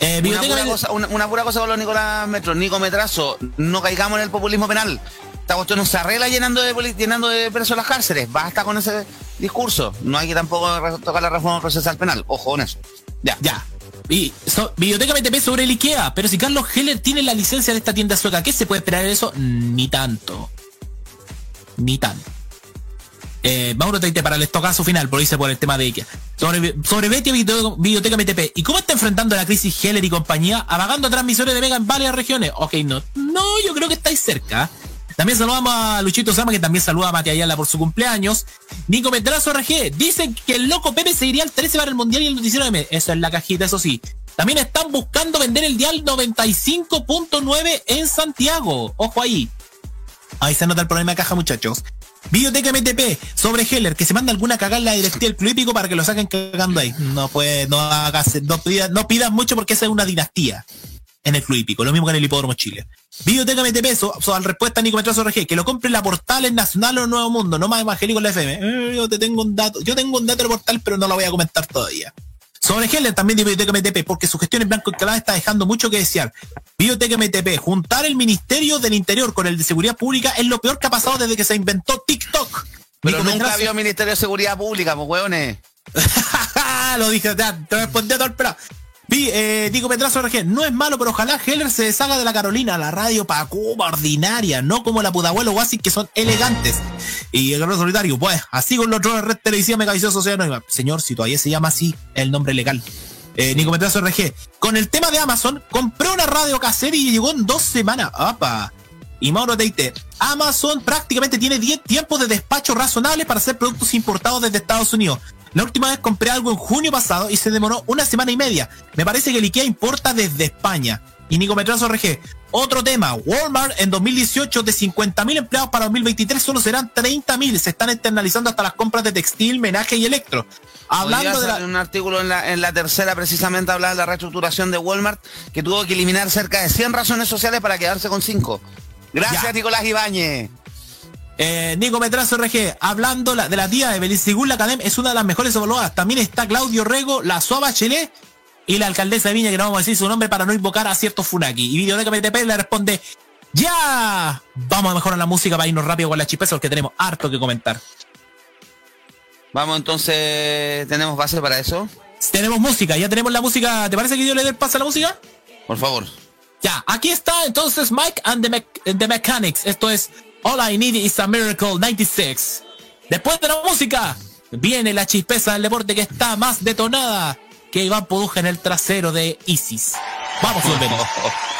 Eh, Una pura, cosa, una, una pura cosa con los Nicolás Metro, Nico Metrazo, no caigamos en el populismo penal. Esta cuestión no se arregla llenando de, llenando de presos las cárceles. Basta con ese discurso. No hay que tampoco tocar la reforma procesal penal. Ojo con eso. Ya. Ya. Y so- Biblioteca MTP sobre el IKEA. Pero si Carlos Heller tiene la licencia de esta tienda sueca, ¿qué se puede esperar de eso? Ni tanto. Ni tanto. Eh, Mauro Teite para el estocazo final, por irse por el tema de IKEA. Sobre, sobre Video- Biblioteca MTP. ¿Y cómo está enfrentando la crisis Heller y compañía? Apagando transmisores de Mega en varias regiones. Ok, no. No, yo creo que estáis cerca. También saludamos a Luchito Sama, que también saluda a Mati Ayala por su cumpleaños. Nico Metrazo RG. Dicen que el loco Pepe seguiría al 13 para el Mundial y el noticiero M. Eso es la cajita, eso sí. También están buscando vender el dial 95.9 en Santiago. Ojo ahí. Ahí se nota el problema de caja, muchachos. Videoteca MTP sobre Heller, que se manda alguna cagada en la directiva del club para que lo saquen cagando ahí. No puede, no hagas, no pidas, no pidas mucho porque esa es una dinastía en el club hípico, lo mismo que en el hipódromo Chile. Videoteca MTP, so, so, al respuesta Nico Metrazo RG, que lo compre la portal en Nacional o Nuevo Mundo, no más evangélico en la FM. Eh, yo te tengo un dato, yo tengo un dato de portal, pero no lo voy a comentar todavía. Sobre Heller también de Biblioteca MTP, porque su gestión en blanco y calada está dejando mucho que desear. Biblioteca MTP, juntar el Ministerio del Interior con el de Seguridad Pública es lo peor que ha pasado desde que se inventó TikTok. Pero Nico nunca Metrazo- había Ministerio de Seguridad Pública, pues hueones. lo dije, te respondí a todo el eh, Nico Petrazo RG, no es malo, pero ojalá Heller se deshaga de la Carolina, la radio Pacuba ordinaria, no como la Pudabuelo Oasis que son elegantes. Y el guerrero solitario, pues, así con los otros de Red Televisión me cabeció Sociedad. Señor, si todavía se llama así, el nombre legal. Eh, Nico Petrazo RG, con el tema de Amazon, compré una radio casera y llegó en dos semanas. ¡Apa! Y Mauro Teite, Amazon prácticamente tiene 10 tiempos de despacho razonables para hacer productos importados desde Estados Unidos. La última vez compré algo en junio pasado y se demoró una semana y media. Me parece que el IKEA importa desde España. Y Nico Metrazo RG, otro tema, Walmart en 2018 de 50.000 empleados para 2023 solo serán 30.000. Se están externalizando hasta las compras de textil, menaje y electro. Hablando de la... un artículo en la, en la tercera precisamente hablaba de la reestructuración de Walmart que tuvo que eliminar cerca de 100 razones sociales para quedarse con 5. Gracias, Ya. Nicolás Ibáñez. Eh, Nico Metrazo RG, hablando la- de la tía de Belissigul la Academ, es una de las mejores evaluadas. También está Claudio Rego, la Suava Bachelet y la alcaldesa de Viña, que no vamos a decir su nombre para no invocar a ciertos Funaki. Y Videoteca MTP le responde, ¡Ya! Vamos a mejorar la música para irnos rápido con la chispeza porque tenemos harto que comentar. Vamos entonces, ¿tenemos base para eso? Tenemos música, ya tenemos la música. ¿Te parece que yo le dé el pase a la música? Por favor. Ya, aquí está entonces Mike and the, Mech- the Mechanics. Esto es All I Need is a Miracle 96. Después de la música, viene la chispeza del deporte que está más detonada que Iván Poduja en el trasero de Isis. Vamos, volvemos.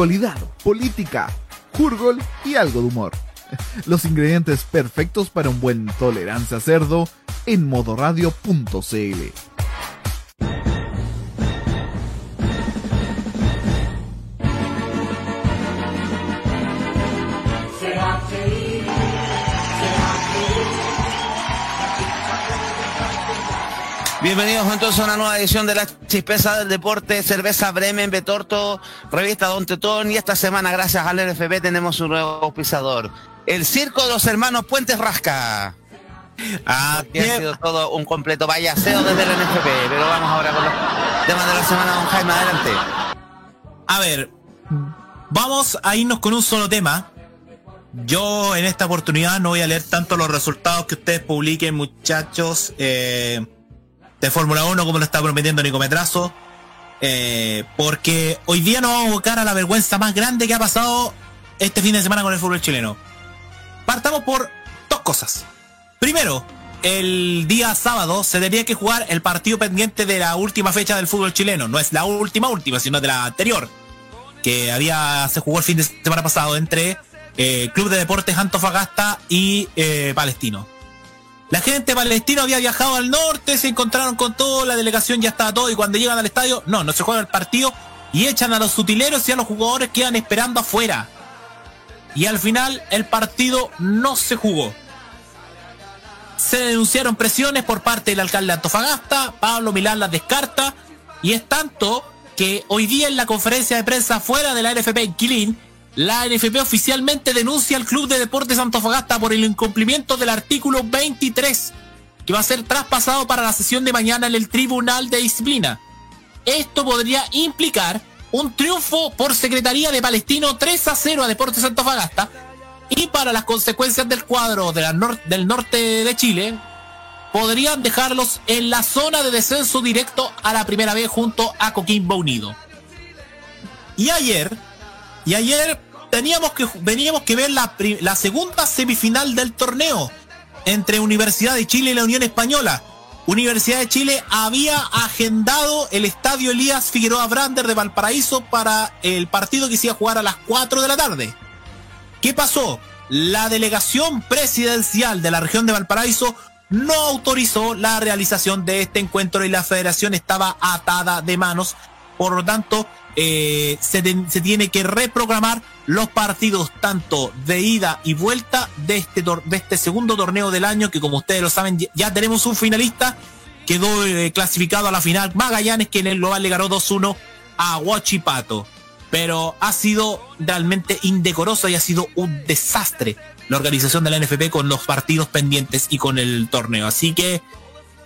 actualidad, política, fútbol y algo de humor. Los ingredientes perfectos para un buen tolerancia cerdo en modoradio.cl. Bienvenidos entonces a una nueva edición de la Chispeza del Deporte, Cerveza Bremen, Betorto, Revista Don Tetón y esta semana gracias al NFP tenemos un nuevo auspiciador, el Circo de los Hermanos Puentes Rasca. Ah, que ha sido todo un completo vallaceo desde el NFP, pero vamos ahora con los temas de la semana, don Jaime, adelante. A ver, vamos a irnos con un solo tema. Yo en esta oportunidad no voy a leer tanto los resultados que ustedes publiquen, muchachos, eh, de Fórmula 1 como lo está prometiendo Nicometrazo. Eh, porque hoy día nos vamos a abocar a la vergüenza más grande que ha pasado este fin de semana con el fútbol chileno. Partamos por dos cosas. Primero, el día sábado se tenía que jugar el partido pendiente de la última fecha del fútbol chileno. No es la última última, sino de la anterior. Que había se jugó el fin de semana pasado entre eh, Club de Deportes Antofagasta y eh, Palestino. La gente palestina había viajado al norte, se encontraron con todo, la delegación ya estaba todo y cuando llegan al estadio, no, no se juega el partido y echan a los sutileros y a los jugadores quedan esperando afuera. Y al final el partido no se jugó. Se denunciaron presiones por parte del alcalde de Antofagasta, Pablo Milán las descarta y es tanto que hoy día en la conferencia de prensa fuera de la NFP en Quilín, la NFP oficialmente denuncia al Club de Deportes Antofagasta por el incumplimiento del artículo 23, que va a ser traspasado para la sesión de mañana en el Tribunal de Disciplina. Esto podría implicar un triunfo por Secretaría de Palestino 3 a 0 a Deportes Antofagasta y para las consecuencias del cuadro del norte de Chile, podrían dejarlos en la zona de descenso directo a la primera vez junto a Coquimbo Unido. Y ayer, y ayer teníamos que, veníamos que ver la segunda semifinal del torneo entre Universidad de Chile y la Unión Española. Universidad de Chile había agendado el estadio Elías Figueroa Brander de Valparaíso para el partido que se iba a jugar a las 4 de la tarde. ¿Qué pasó? La delegación presidencial de la región de Valparaíso no autorizó la realización de este encuentro y la federación estaba atada de manos. Por lo tanto, eh, se, tiene que reprogramar los partidos tanto de ida y vuelta de este, de este segundo torneo del año, que como ustedes lo saben, ya- ya tenemos un finalista. Quedó eh, clasificado a la final Magallanes, que en el global le ganó 2-1 a Huachipato pero ha sido realmente indecoroso y ha sido un desastre la organización de la NFP con los partidos pendientes y con el torneo. Así que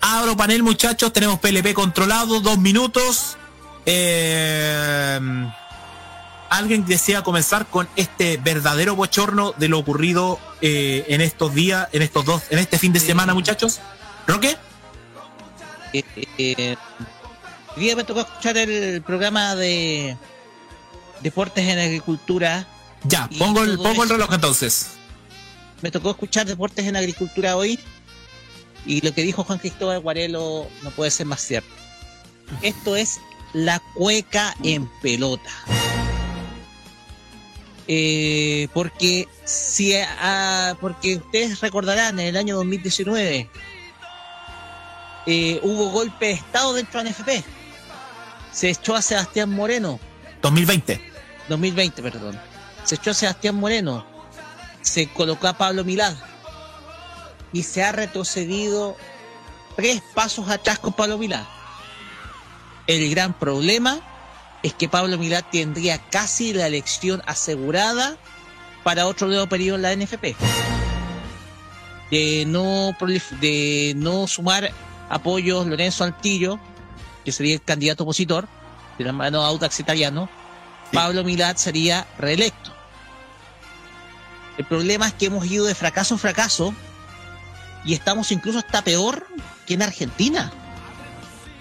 abro panel muchachos, tenemos PLP controlado, dos minutos. Eh, ¿Alguien desea comenzar con este verdadero bochorno de lo ocurrido eh, en estos días, en estos dos, en este fin de semana, muchachos? ¿Roque? Eh, eh, hoy día me tocó escuchar el programa de Deportes en Agricultura. Ya, pongo el, pongo el reloj entonces. Me tocó escuchar Deportes en Agricultura hoy. Y lo que dijo Juan Cristóbal Guarelo no puede ser más cierto. Esto es la cueca en pelota. Eh, porque si ah, porque ustedes recordarán en el año 2019 eh, hubo golpe de estado dentro de NFP. Se echó a Sebastián Moreno. 2020. 2020, perdón. Se echó a Sebastián Moreno. Se colocó a Pablo Milad. Y se ha retrocedido tres pasos atrás con Pablo Milad. El gran problema es que Pablo Milad tendría casi la elección asegurada para otro nuevo periodo en la NFP. De no, de no sumar apoyos Lorenzo Altillo, que sería el candidato opositor, de la mano de Audax Italiano, Pablo Milad sería reelecto. El problema es que hemos ido de fracaso en fracaso y estamos incluso hasta peor que en Argentina.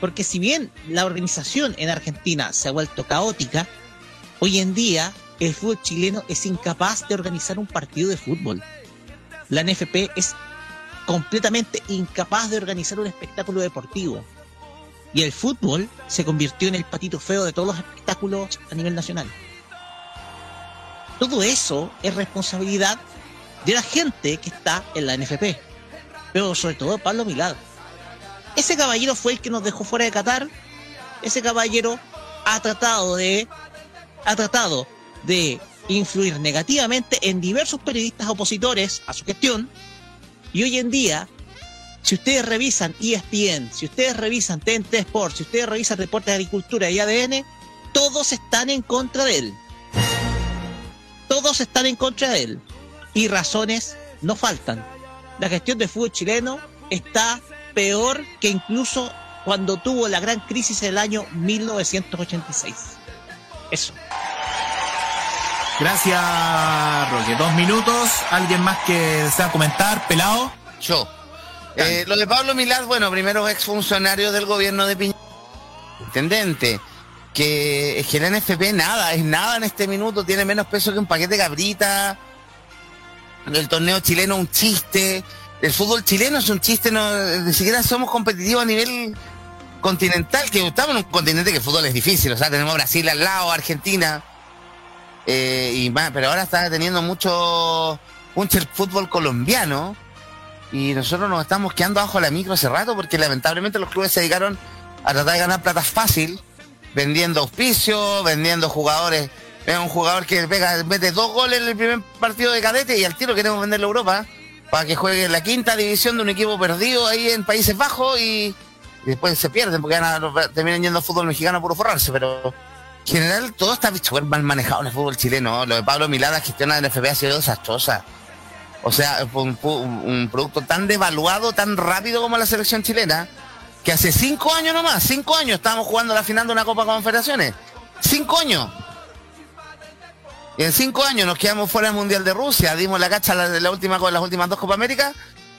Porque si bien la organización en Argentina se ha vuelto caótica, hoy en día el fútbol chileno es incapaz de organizar un partido de fútbol. La NFP es completamente incapaz de organizar un espectáculo deportivo. Y el fútbol se convirtió en el patito feo de todos los espectáculos a nivel nacional. todo eso es responsabilidad de la gente que está en la NFP, pero sobre todo Pablo Milad. Ese caballero fue el que nos dejó fuera de Qatar. Ese caballero ha tratado de ha tratado de influir negativamente en diversos periodistas opositores a su gestión. Y hoy en día, si ustedes revisan ESPN, si ustedes revisan TNT Sports, si ustedes revisan Deportes de Agricultura y ADN, todos están en contra de él. Todos están en contra de él. Y razones no faltan. La gestión del fútbol chileno está peor que incluso cuando tuvo la gran crisis del año 1986. Eso. Gracias, Roque. Dos minutos. ¿Alguien más que desea comentar? Pelado. Yo. Eh, lo de Pablo Milad, bueno, primero exfuncionario del gobierno de Piñera, intendente, que es que el NFP nada, es nada en este minuto, tiene menos peso que un paquete de cabrita. El torneo chileno un chiste, el fútbol chileno es un chiste, no, ni siquiera somos competitivos a nivel continental, que estamos en un continente que el fútbol es difícil, o sea, tenemos Brasil al lado, Argentina, eh, y pero ahora está teniendo mucho, mucho el fútbol colombiano y nosotros nos estamos quedando bajo la micro hace rato porque lamentablemente los clubes se dedicaron a tratar de ganar plata fácil, vendiendo auspicios, vendiendo jugadores. Veo un jugador que pega, mete dos goles en el primer partido de cadete y al tiro queremos venderlo a Europa para que juegue la quinta división de un equipo perdido ahí en Países Bajos y, después se pierden porque van terminan yendo al fútbol mexicano por forrarse, pero en general todo está súper mal manejado en el fútbol chileno. Lo de Pablo Milada gestiona el NFP ha sido desastrosa. O sea, un producto tan devaluado, tan rápido como la selección chilena, que hace cinco años nomás, cinco años estábamos jugando la final de una Copa Confederaciones. Cinco años. Y en cinco años nos quedamos fuera del Mundial de Rusia, dimos la cacha la, última, con las últimas dos Copa América,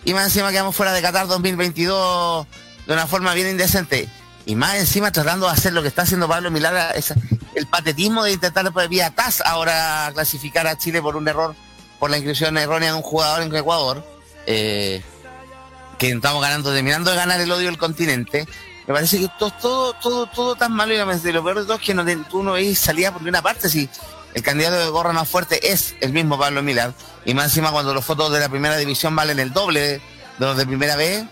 y más encima quedamos fuera de Qatar 2022 de una forma bien indecente. Y más encima tratando de hacer lo que está haciendo Pablo Milada, es el patetismo de intentar por vía TAS ahora clasificar a Chile por un error, por la inscripción errónea de un jugador en Ecuador, eh, que estamos ganando, terminando de ganar el odio del continente. Me parece que todo, todo, todo, todo tan malo y lo peor de todo es que no, tú no ves salida por ninguna parte. Si el candidato de gorra más fuerte es el mismo Pablo Milad, y más encima cuando los fotos de la primera división valen el doble de los de primera vez,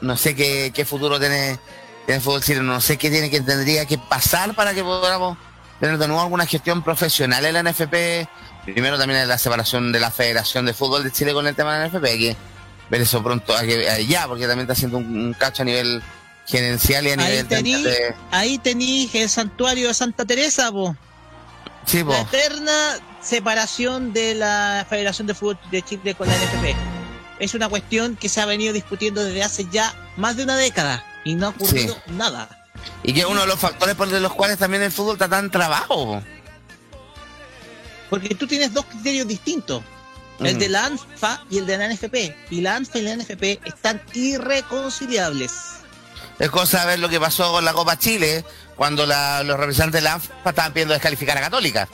no sé qué, qué futuro tiene, tiene el fútbol chileno, no sé qué tiene que tendría que pasar para que podamos tener de nuevo alguna gestión profesional en la NFP. Primero también en la separación de la Federación de Fútbol de Chile con el tema de la NFP, hay que ver eso pronto, hay que, eh, ya, porque también está haciendo un, un cacho a nivel gerencial y a Ahí nivel tení, de- ahí tení el santuario de Santa Teresa, po. Sí. La eterna separación de la Federación de Fútbol de Chile con la NFP. Es una cuestión que se ha venido discutiendo desde hace ya más de una década y no ha ocurrido nada. Y que es uno de los factores por los cuales también el fútbol está tan trabajo. po. Porque tú tienes dos criterios distintos. El Mm. de la ANFA y el de la NFP. Y la ANFA y la NFP están irreconciliables. Es cosa de ver lo que pasó con la Copa Chile, cuando los representantes de la ANFA estaban pidiendo descalificar a Católica.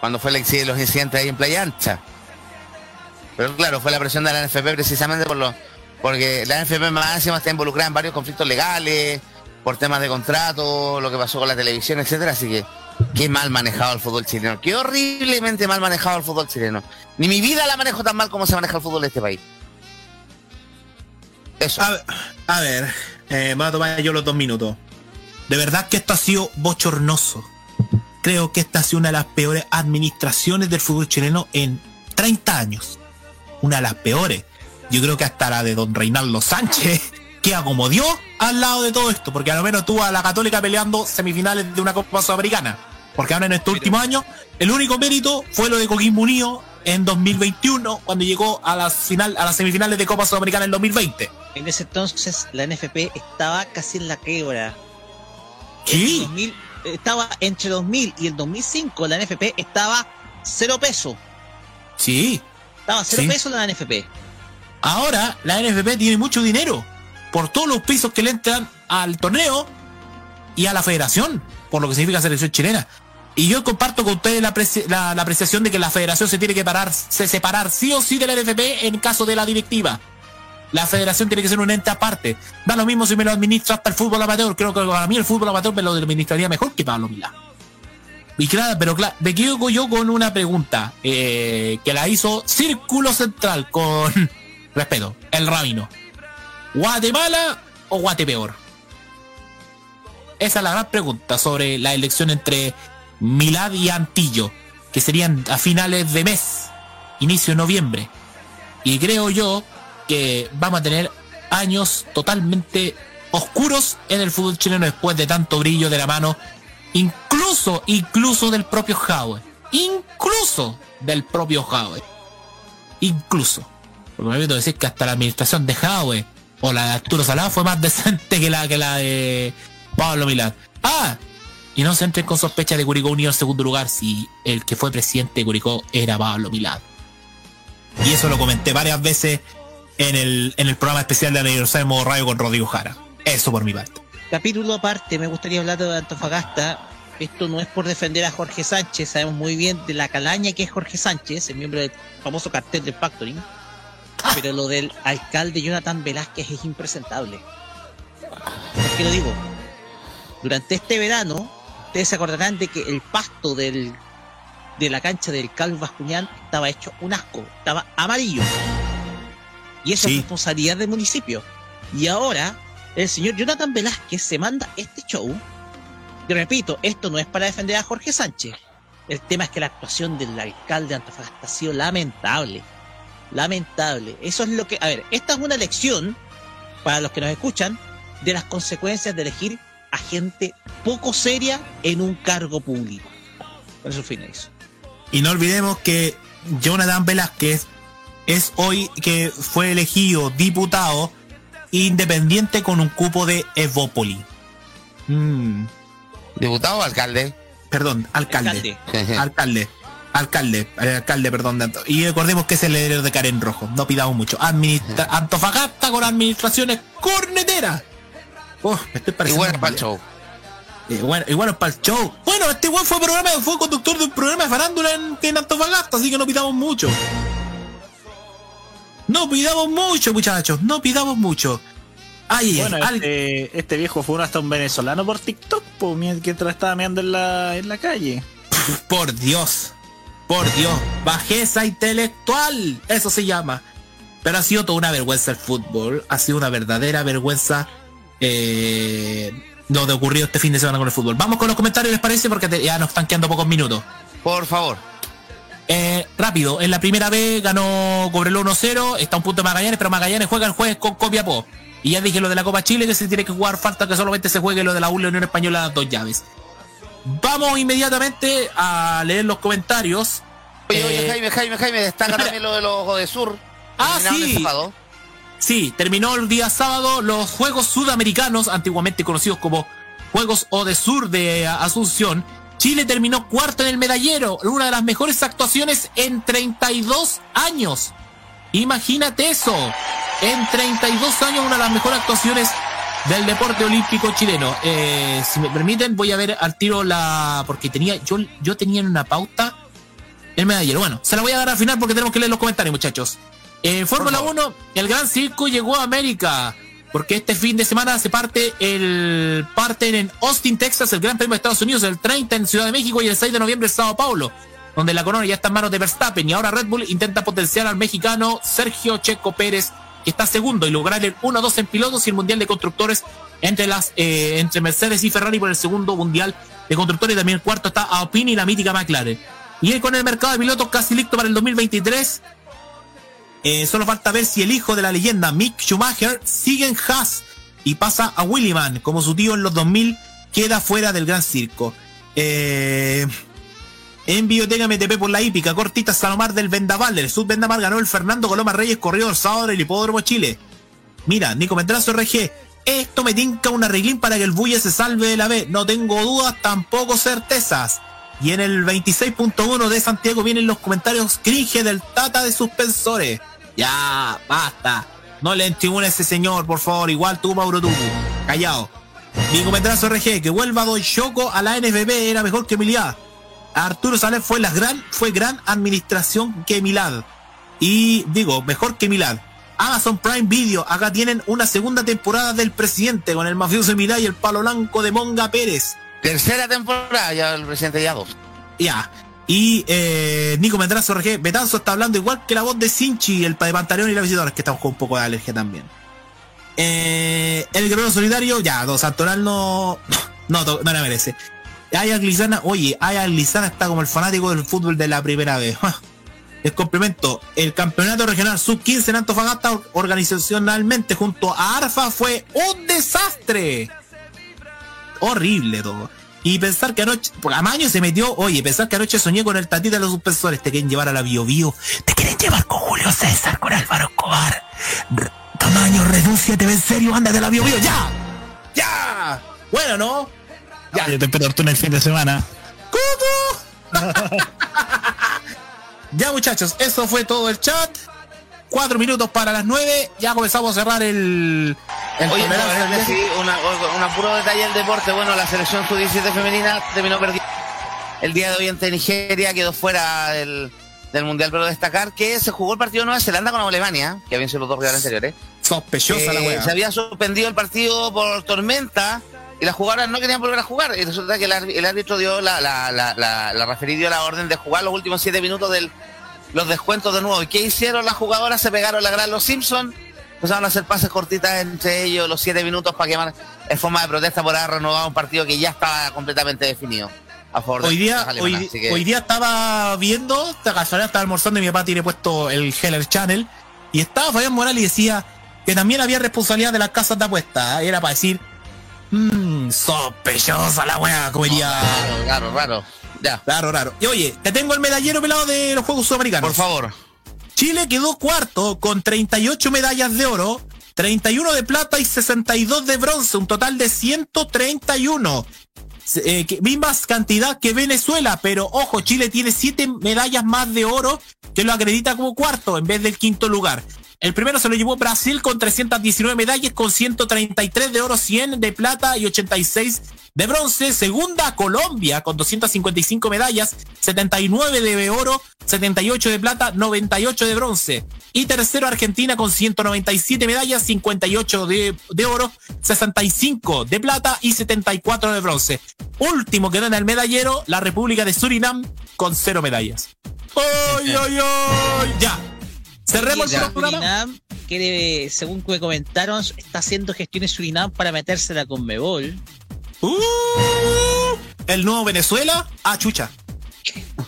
Cuando fue el inci- los incidentes ahí en Playa Ancha. Pero claro, fue la presión de la NFP precisamente por lo, porque la NFP más está involucrada en varios conflictos legales, por temas de contrato, lo que pasó con la televisión, etcétera, así que qué mal manejado el fútbol chileno, qué horriblemente mal manejado el fútbol chileno. Ni mi vida la manejo tan mal como se maneja el fútbol de este país. Eso. A ver, eh, voy a tomar yo los dos minutos. De verdad que esto ha sido bochornoso. Creo que esta ha sido una de las peores administraciones del fútbol chileno en 30 años. Una de las peores. Yo creo que hasta la de don Reinaldo Sánchez queda como Dios al lado de todo esto, porque a lo menos tuvo a la Católica peleando semifinales de una Copa Sudamericana. Porque ahora en estos últimos años, el único mérito fue lo de Coquimbo Unido en 2021, cuando llegó a las, final, a las semifinales de Copa Sudamericana en 2020. En ese entonces la NFP estaba casi en la quiebra. En 2000, estaba entre 2000 y el 2005 la NFP estaba cero peso. Sí. Estaba cero Sí. peso la NFP. Ahora la NFP tiene mucho dinero por todos los pisos que le entran al torneo y a la federación, por lo que significa selección chilena. Y yo comparto con ustedes la, la apreciación de que la federación se tiene que parar, se separar sí o sí de la NFP en caso de la directiva. La federación tiene que ser un ente aparte. Da lo mismo si me lo administra hasta el fútbol amateur. Creo que para mí el fútbol amateur me lo administraría mejor que Pablo Milá. Y claro, pero claro, me quedo yo con una pregunta eh, que la hizo Círculo Central con respeto, el rabino. ¿Guatemala o Guatepeor? Esa es la gran pregunta sobre la elección entre Milad y Antillo, que serían a finales de mes, inicio de noviembre. Y creo yo que vamos a tener años totalmente oscuros en el fútbol chileno después de tanto brillo de la mano, incluso, incluso del propio Howe. Incluso del propio Howe. Incluso. Porque me permito decir que hasta la administración de Howe o la de Arturo Salado fue más decente que la que la de Pablo Milán. Ah, y no se entren con sospecha de Curicó Unido en segundo lugar si el que fue presidente de Curicó era Pablo Milán. Y eso lo comenté varias veces en el, en el programa especial de aniversario de Modo Radio con Rodrigo Jara. Eso por mi parte. Capítulo aparte, me gustaría hablar de Antofagasta. Esto no es por defender a Jorge Sánchez, sabemos muy bien de la calaña que es Jorge Sánchez, el miembro del famoso cartel del Factoring. Pero lo del alcalde Jonathan Velázquez es impresentable. ¿Por qué lo digo? Durante este verano, ustedes se acordarán de que el pasto del, de la cancha del Calvo Bascuñán estaba hecho un asco, estaba amarillo. Y eso Sí. es responsabilidad del municipio. Y ahora, el señor Jonathan Velázquez se manda este show. Y repito, esto no es para defender a Jorge Sánchez. El tema es que la actuación del alcalde de Antofagasta ha sido lamentable. Lamentable. Eso es lo que. A ver, esta es una lección para los que nos escuchan de las consecuencias de elegir a gente poco seria en un cargo público. Con eso finalizo. Y no olvidemos que Jonathan Velázquez es hoy que fue elegido diputado independiente con un cupo de Evópoli. Mm, ¿Diputado o alcalde? perdón, alcalde. Alcalde. Alcalde. Alcalde, eh, alcalde, perdón. de Y recordemos que es el heredero de Karen Rojo. No pidamos mucho. Administra Antofagasta con administraciones corneteras. Oh, me estoy pareciendo. para el show. Y bueno, para el show. Bueno, este weón fue programa, fue conductor de un programa de farándula en, en Antofagasta, así que no pidamos mucho. No pidamos mucho, muchachos, no pidamos mucho. Ay, ay, Bueno, al- este, este viejo fue uno hasta un venezolano por TikTok, pues, mientras estaba meando en la, en la calle. por Dios, por Dios, bajeza intelectual, eso se llama. Pero ha sido toda una vergüenza el fútbol, ha sido una verdadera vergüenza eh, lo de ocurrido este fin de semana con el fútbol. Vamos con los comentarios, ¿les parece? Porque te- ya nos están quedando pocos minutos. Por favor. Eh, rápido, en la primera vez ganó Cobrelo 1-0, está un punto de Magallanes, pero Magallanes juega el jueves con Copiapó. Y ya dije lo de la Copa Chile, que se tiene que jugar, falta que solamente se juegue lo de la Unión Española, dos llaves. Vamos inmediatamente a leer los comentarios. Oye, Eh, oye, Jaime, Jaime, Jaime, destaca también lo de los de Sur. Ah, sí. Sí, terminó el día sábado los Juegos Sudamericanos, antiguamente conocidos como Juegos Odesur de Asunción. Chile terminó cuarto en el medallero, una de las mejores actuaciones en 32 años. Imagínate eso. En 32 años, una de las mejores actuaciones del deporte olímpico chileno. Eh, si me permiten, voy a ver al tiro la. Porque tenía. Yo, yo tenía en una pauta el medallero. Bueno, se la voy a dar al final porque tenemos que leer los comentarios, muchachos. En Fórmula 1, el Gran Circo llegó a América. Porque este fin de semana se parte el parten en Austin, Texas, el Gran Premio de Estados Unidos, el 30 en Ciudad de México y el 6 de noviembre en Sao Paulo, donde la corona ya está en manos de Verstappen y ahora Red Bull intenta potenciar al mexicano Sergio Checo Pérez, que está segundo y lograr el 1-2 en pilotos y el Mundial de Constructores entre las eh, entre Mercedes y Ferrari por el segundo Mundial de Constructores y también el cuarto está Alpine y la mítica McLaren. Y con el mercado de pilotos casi listo para el 2023, eh, solo falta ver si el hijo de la leyenda Mick Schumacher sigue en Haas y pasa a Williman, como su tío en los 2000 queda fuera del gran circo. Eh, en Biblioteca MTP por la hípica, cortita Salomar del Vendaval, del Sud Vendaval ganó el Fernando Coloma Reyes, corrió el sábado del Hipódromo Chile. Mira, Nico Medrazo RG, esto me tinca un arreglín para que el Bulle se salve de la B. No tengo dudas, tampoco certezas. Y en el 26.1 de Santiago vienen los comentarios cringe del Tata de Suspensores. Ya, basta. No le entribune a ese señor, por favor. Igual tú, Mauro Tupu. Callao. Nico Medrazo RG, que vuelva Don Choco a la NFB era mejor que Milad. Arturo Sales fue la gran, fue gran administración que Milad. Y digo, mejor que Milad. Amazon Prime Video, acá tienen una segunda temporada del presidente con el mafioso Milad y el palo blanco de Monga Pérez. Tercera temporada, ya el presidente ya dos. Ya. Y eh, Nico Mendrazo RG, Betanzo está hablando igual que la voz de Sinchi, el de Pantaleón y la visitadora, que estamos con un poco de alergia también. Eh, el guerrero solidario, ya, Don Santoral no, no, no, no merece. Aya Glizana, oye, Aya Glizana está como el fanático del fútbol de la primera vez. El complemento, el campeonato regional sub-15 en Antofagasta organizacionalmente junto a ARFA fue un desastre. Horrible todo. Y pensar que anoche, por Amaño se metió, oye, pensar que anoche soñé con el tatita de los suspensores, te quieren llevar a la Bio Bio, te quieren llevar con Julio César, con Álvaro Escobar. Tamaño, redúciate, en serio, anda de la Bio Bio, ya, ya. Bueno, ¿no? Ya. Yo te espero tú en el fin de semana. Ya muchachos, eso fue todo el chat. Cuatro minutos para las nueve, ya comenzamos a cerrar el... el Oye, no, al sí, una, una puro detalle del deporte. Bueno, la selección sub-17 femenina terminó perdiendo el día de hoy ante Nigeria, quedó fuera del, del Mundial, pero destacar que se jugó el partido de Nueva Zelanda con Alemania, que habían sido los dos rivales anteriores. Sospechosa la Eh, wea. Se había suspendido el partido por tormenta y las jugadoras no querían volver a jugar. Y resulta que el, ár- el árbitro dio la, la, la, la, la referí dio la orden de jugar los últimos siete minutos del los descuentos de nuevo. ¿Y qué hicieron las jugadoras? Se pegaron la gran los Simpsons, empezaron a hacer pases cortitas entre ellos los siete minutos para quemar en forma de protesta por haber renovado un partido que ya estaba completamente definido. A favor de Hoy día, las alemanas. hoy, que- hoy día estaba viendo, esta casualidad estaba almorzando y mi papá tiene puesto el Heller Channel y estaba Fabián Morales y decía que también había responsabilidad de las casas de apuestas. ¿eh? Era para decir, mmm, sospechosa la wea, como diría. Claro, claro, raro. Ya. Raro, raro. Y oye, te tengo el medallero pelado de los Juegos Sudamericanos. Por favor. Chile quedó cuarto con 38 medallas de oro, 31 de plata y 62 de bronce, un total de 131. Se- eh, mismas cantidad que Venezuela, pero ojo, Chile tiene 7 medallas más de oro que lo acredita como cuarto en vez del quinto lugar. El primero se lo llevó Brasil con 319 medallas, con 133 de oro, 100 de plata y 86 de bronce. Segunda, Colombia con 255 medallas, 79 de oro, 78 de plata, 98 de bronce. Y tercero, Argentina con 197 medallas, 58 de, de oro, 65 de plata y 74 de bronce. Último que gana el medallero, la República de Surinam con cero medallas. ¡Ay, ay, ay! Ya. Cerremos el programa. Surinam quiere, según que me comentaron, está haciendo gestiones Surinam para metérsela con Mebol. Uh, el nuevo Venezuela. Ah, chucha.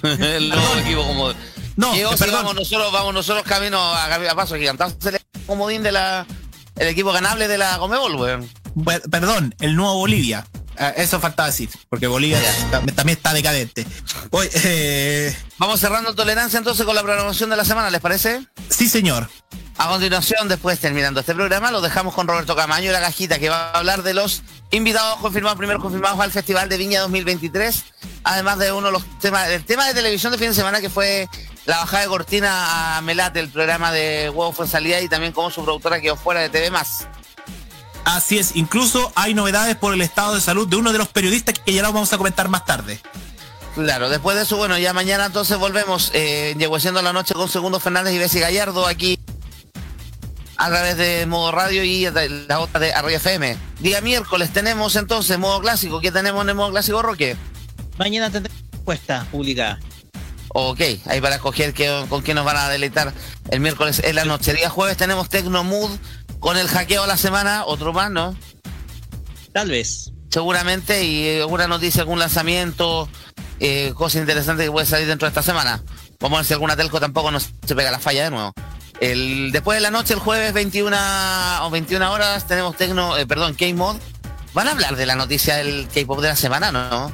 el nuevo equipo como. No, Que, o sea, perdón. vamos nosotros, vamos nosotros camino a, a paso gigantado. Se le comodín de la. El equipo ganable de la Comebol, weón. Pe- Perdón, el nuevo Bolivia. Ah, eso faltaba decir, porque Bolivia ta- también está decadente. Oye, eh, Vamos cerrando tolerancia entonces con la programación de la semana, ¿les parece? sí, señor. A continuación, después terminando este programa, lo dejamos con Roberto Camaño y la cajita que va a hablar de los invitados confirmados, primeros confirmados al Festival de Viña 2023. Además de uno de los temas, el tema de televisión de fin de semana que fue la bajada de cortina a Melate, el programa de Huevo fue salida y también como su productora quedó fuera de TV más. Así es, incluso hay novedades por el estado de salud de uno de los periodistas que ya lo vamos a comentar más tarde. Claro, después de eso, bueno, ya mañana entonces volvemos eh, Yegueciendo la noche con Segundo Fernández y Bessie Gallardo aquí a través de Modo Radio y de la otra de Arroyo FM. Día miércoles tenemos entonces Modo Clásico. ¿Qué tenemos en el Modo Clásico, Roque? Mañana tendré encuesta publicada. Ok, ahí para escoger qué- con qué nos van a deleitar el miércoles en la noche. El día jueves tenemos Tecno Mood con el hackeo a la semana, otro más, ¿no? Tal vez. Seguramente, y eh, alguna noticia, algún lanzamiento, eh, cosa interesante que puede salir dentro de esta semana. Vamos a ver si alguna telco tampoco nos se pega la falla de nuevo. El, después de la noche, el jueves 21 o 21 horas, tenemos Tecno, eh, perdón, K-Mod. ¿Van a hablar de la noticia del K-Pop de la semana, no?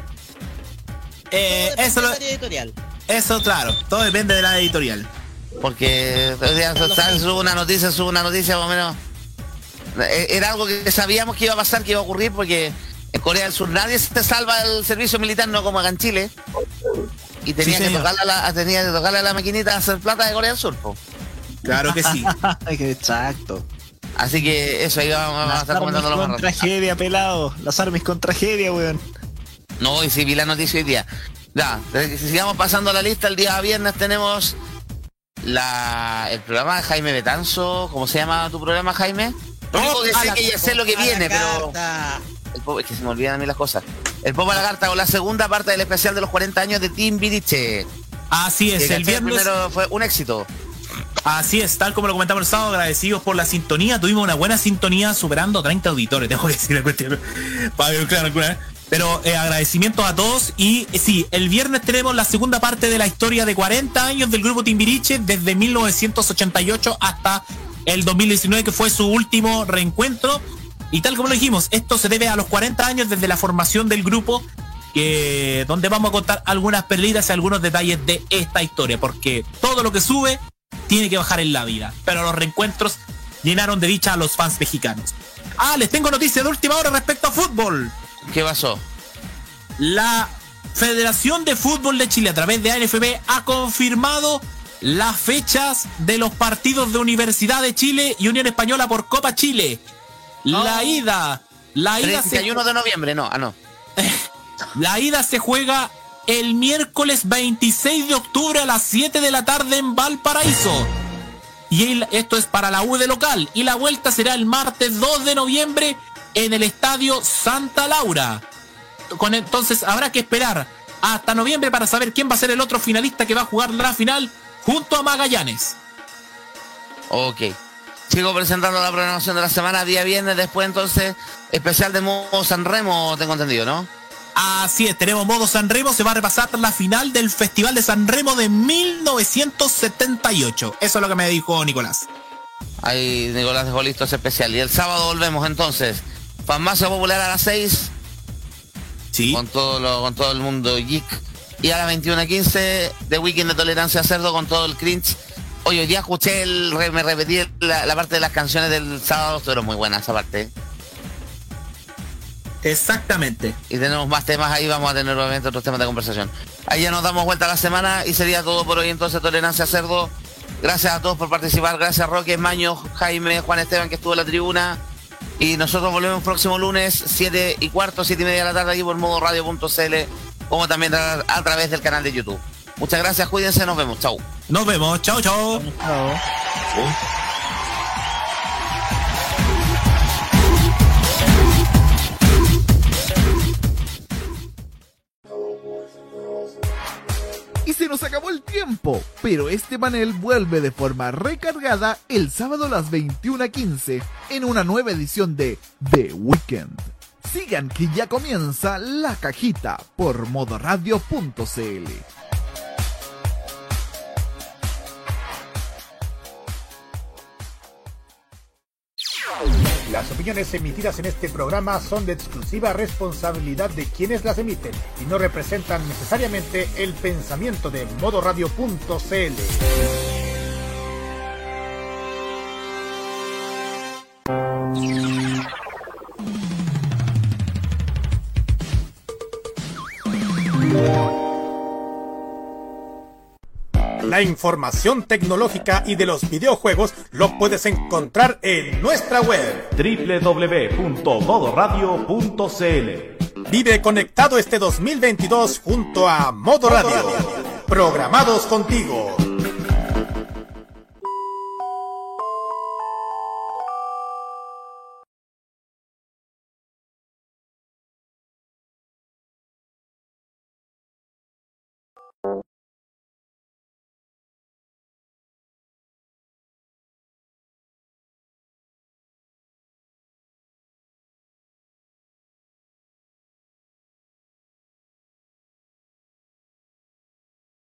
Eh, eso, lo- editorial. eso, claro, todo depende de la editorial. Porque hoy día está- sube una noticia, sube una noticia más o menos. Eh, Era algo que sabíamos que iba a pasar, que iba a ocurrir, porque en Corea del Sur nadie se salva del servicio militar, no como acá en Chile. Y tenía, Sí, que, tocarle a la, tenía que tocarle a la maquinita a hacer plata de Corea del Sur. po. Claro que sí. Exacto. Así que eso, ahí vamos, vamos a estar comentando con más tragedia, pelado. Las armas con tragedia, weón. No, y sí vi la noticia hoy día. Ya, eh, si sigamos pasando la lista, el día viernes tenemos la, el programa de Jaime Betanzo. ¿Cómo se llama tu programa, Jaime? Lo único que a sé la- que ya sé lo que A la viene, pero... carta. El pobre- es que se me olvidan a mí las cosas. el Popa Lagarta con la segunda parte del especial de los 40 años de Team Viriche. Así es, Que, el viernes. primero fue un éxito. Así es, tal como lo comentamos el sábado, agradecidos por la sintonía. Tuvimos una buena sintonía superando 30 auditores, tengo que decir la cuestión. Para. Pero eh, agradecimientos a todos. Y eh, sí, el viernes tenemos la segunda parte de la historia de 40 años del grupo Timbiriche, desde 1988 hasta el 2019, que fue su último reencuentro. Y tal como lo dijimos, esto se debe a los 40 años desde la formación del grupo, que, donde vamos a contar algunas perlitas y algunos detalles de esta historia, porque todo lo que sube tiene que bajar en la vida. Pero los reencuentros llenaron de dicha a los fans mexicanos. Ah, les tengo noticias de última hora respecto a fútbol. ¿Qué pasó? La Federación de Fútbol de Chile a través de ANFB ha confirmado las fechas de los partidos de Universidad de Chile y Unión Española por Copa Chile. La ida, la ida se 31 de noviembre, no, ah, no. la ida se juega el miércoles 26 de octubre a las 7 de la tarde en Valparaíso. Y el- esto es para la U de local. Y la vuelta será el martes 2 de noviembre en el estadio Santa Laura. Con entonces habrá que esperar hasta noviembre para saber quién va a ser el otro finalista que va a jugar la final junto a Magallanes. Ok. Sigo presentando la programación de la semana, día viernes, después entonces, especial de modo San Remo, tengo entendido, ¿no? Así es, tenemos modo San Remo, se va a repasar la final del Festival de San Remo de 1978. Eso es lo que me dijo Nicolás. Ahí Nicolás dejó listo ese especial. Y el sábado volvemos entonces. Farmacia Popular a las 6. Sí. Con todo, lo, con todo el mundo geek. Y a las 21.15 de Weekend de Tolerancia a Cerdo con todo el cringe. Oye, hoy día escuché, el, me repetí la, la parte de las canciones del sábado, estuvieron muy buenas esa parte. Exactamente. Y tenemos más temas ahí, vamos a tener obviamente otros temas de conversación. Ahí ya nos damos vuelta a la semana y sería todo por hoy entonces Tolerancia Cerdo. Gracias a todos por participar, gracias Roque, Maño, Jaime, Juan Esteban que estuvo en la tribuna. Y nosotros volvemos el próximo lunes, 7 y cuarto, 7 y media de la tarde aquí por modo radio.cl, como también a, a través del canal de YouTube. Muchas gracias, cuídense, nos vemos, chau. Nos vemos, chao, chao. Y se nos acabó el tiempo, pero este panel vuelve de forma recargada el sábado a las 21.15 en una nueva edición de The Weekend. Sigan que ya comienza la cajita por modoradio.cl. Las opiniones emitidas en este programa son de exclusiva responsabilidad de quienes las emiten y no representan necesariamente el pensamiento de modoradio.cl. La información tecnológica y de los videojuegos lo puedes encontrar en nuestra web www.modoradio.cl. Vive conectado este 2022 junto a Modo Radio. Programados contigo.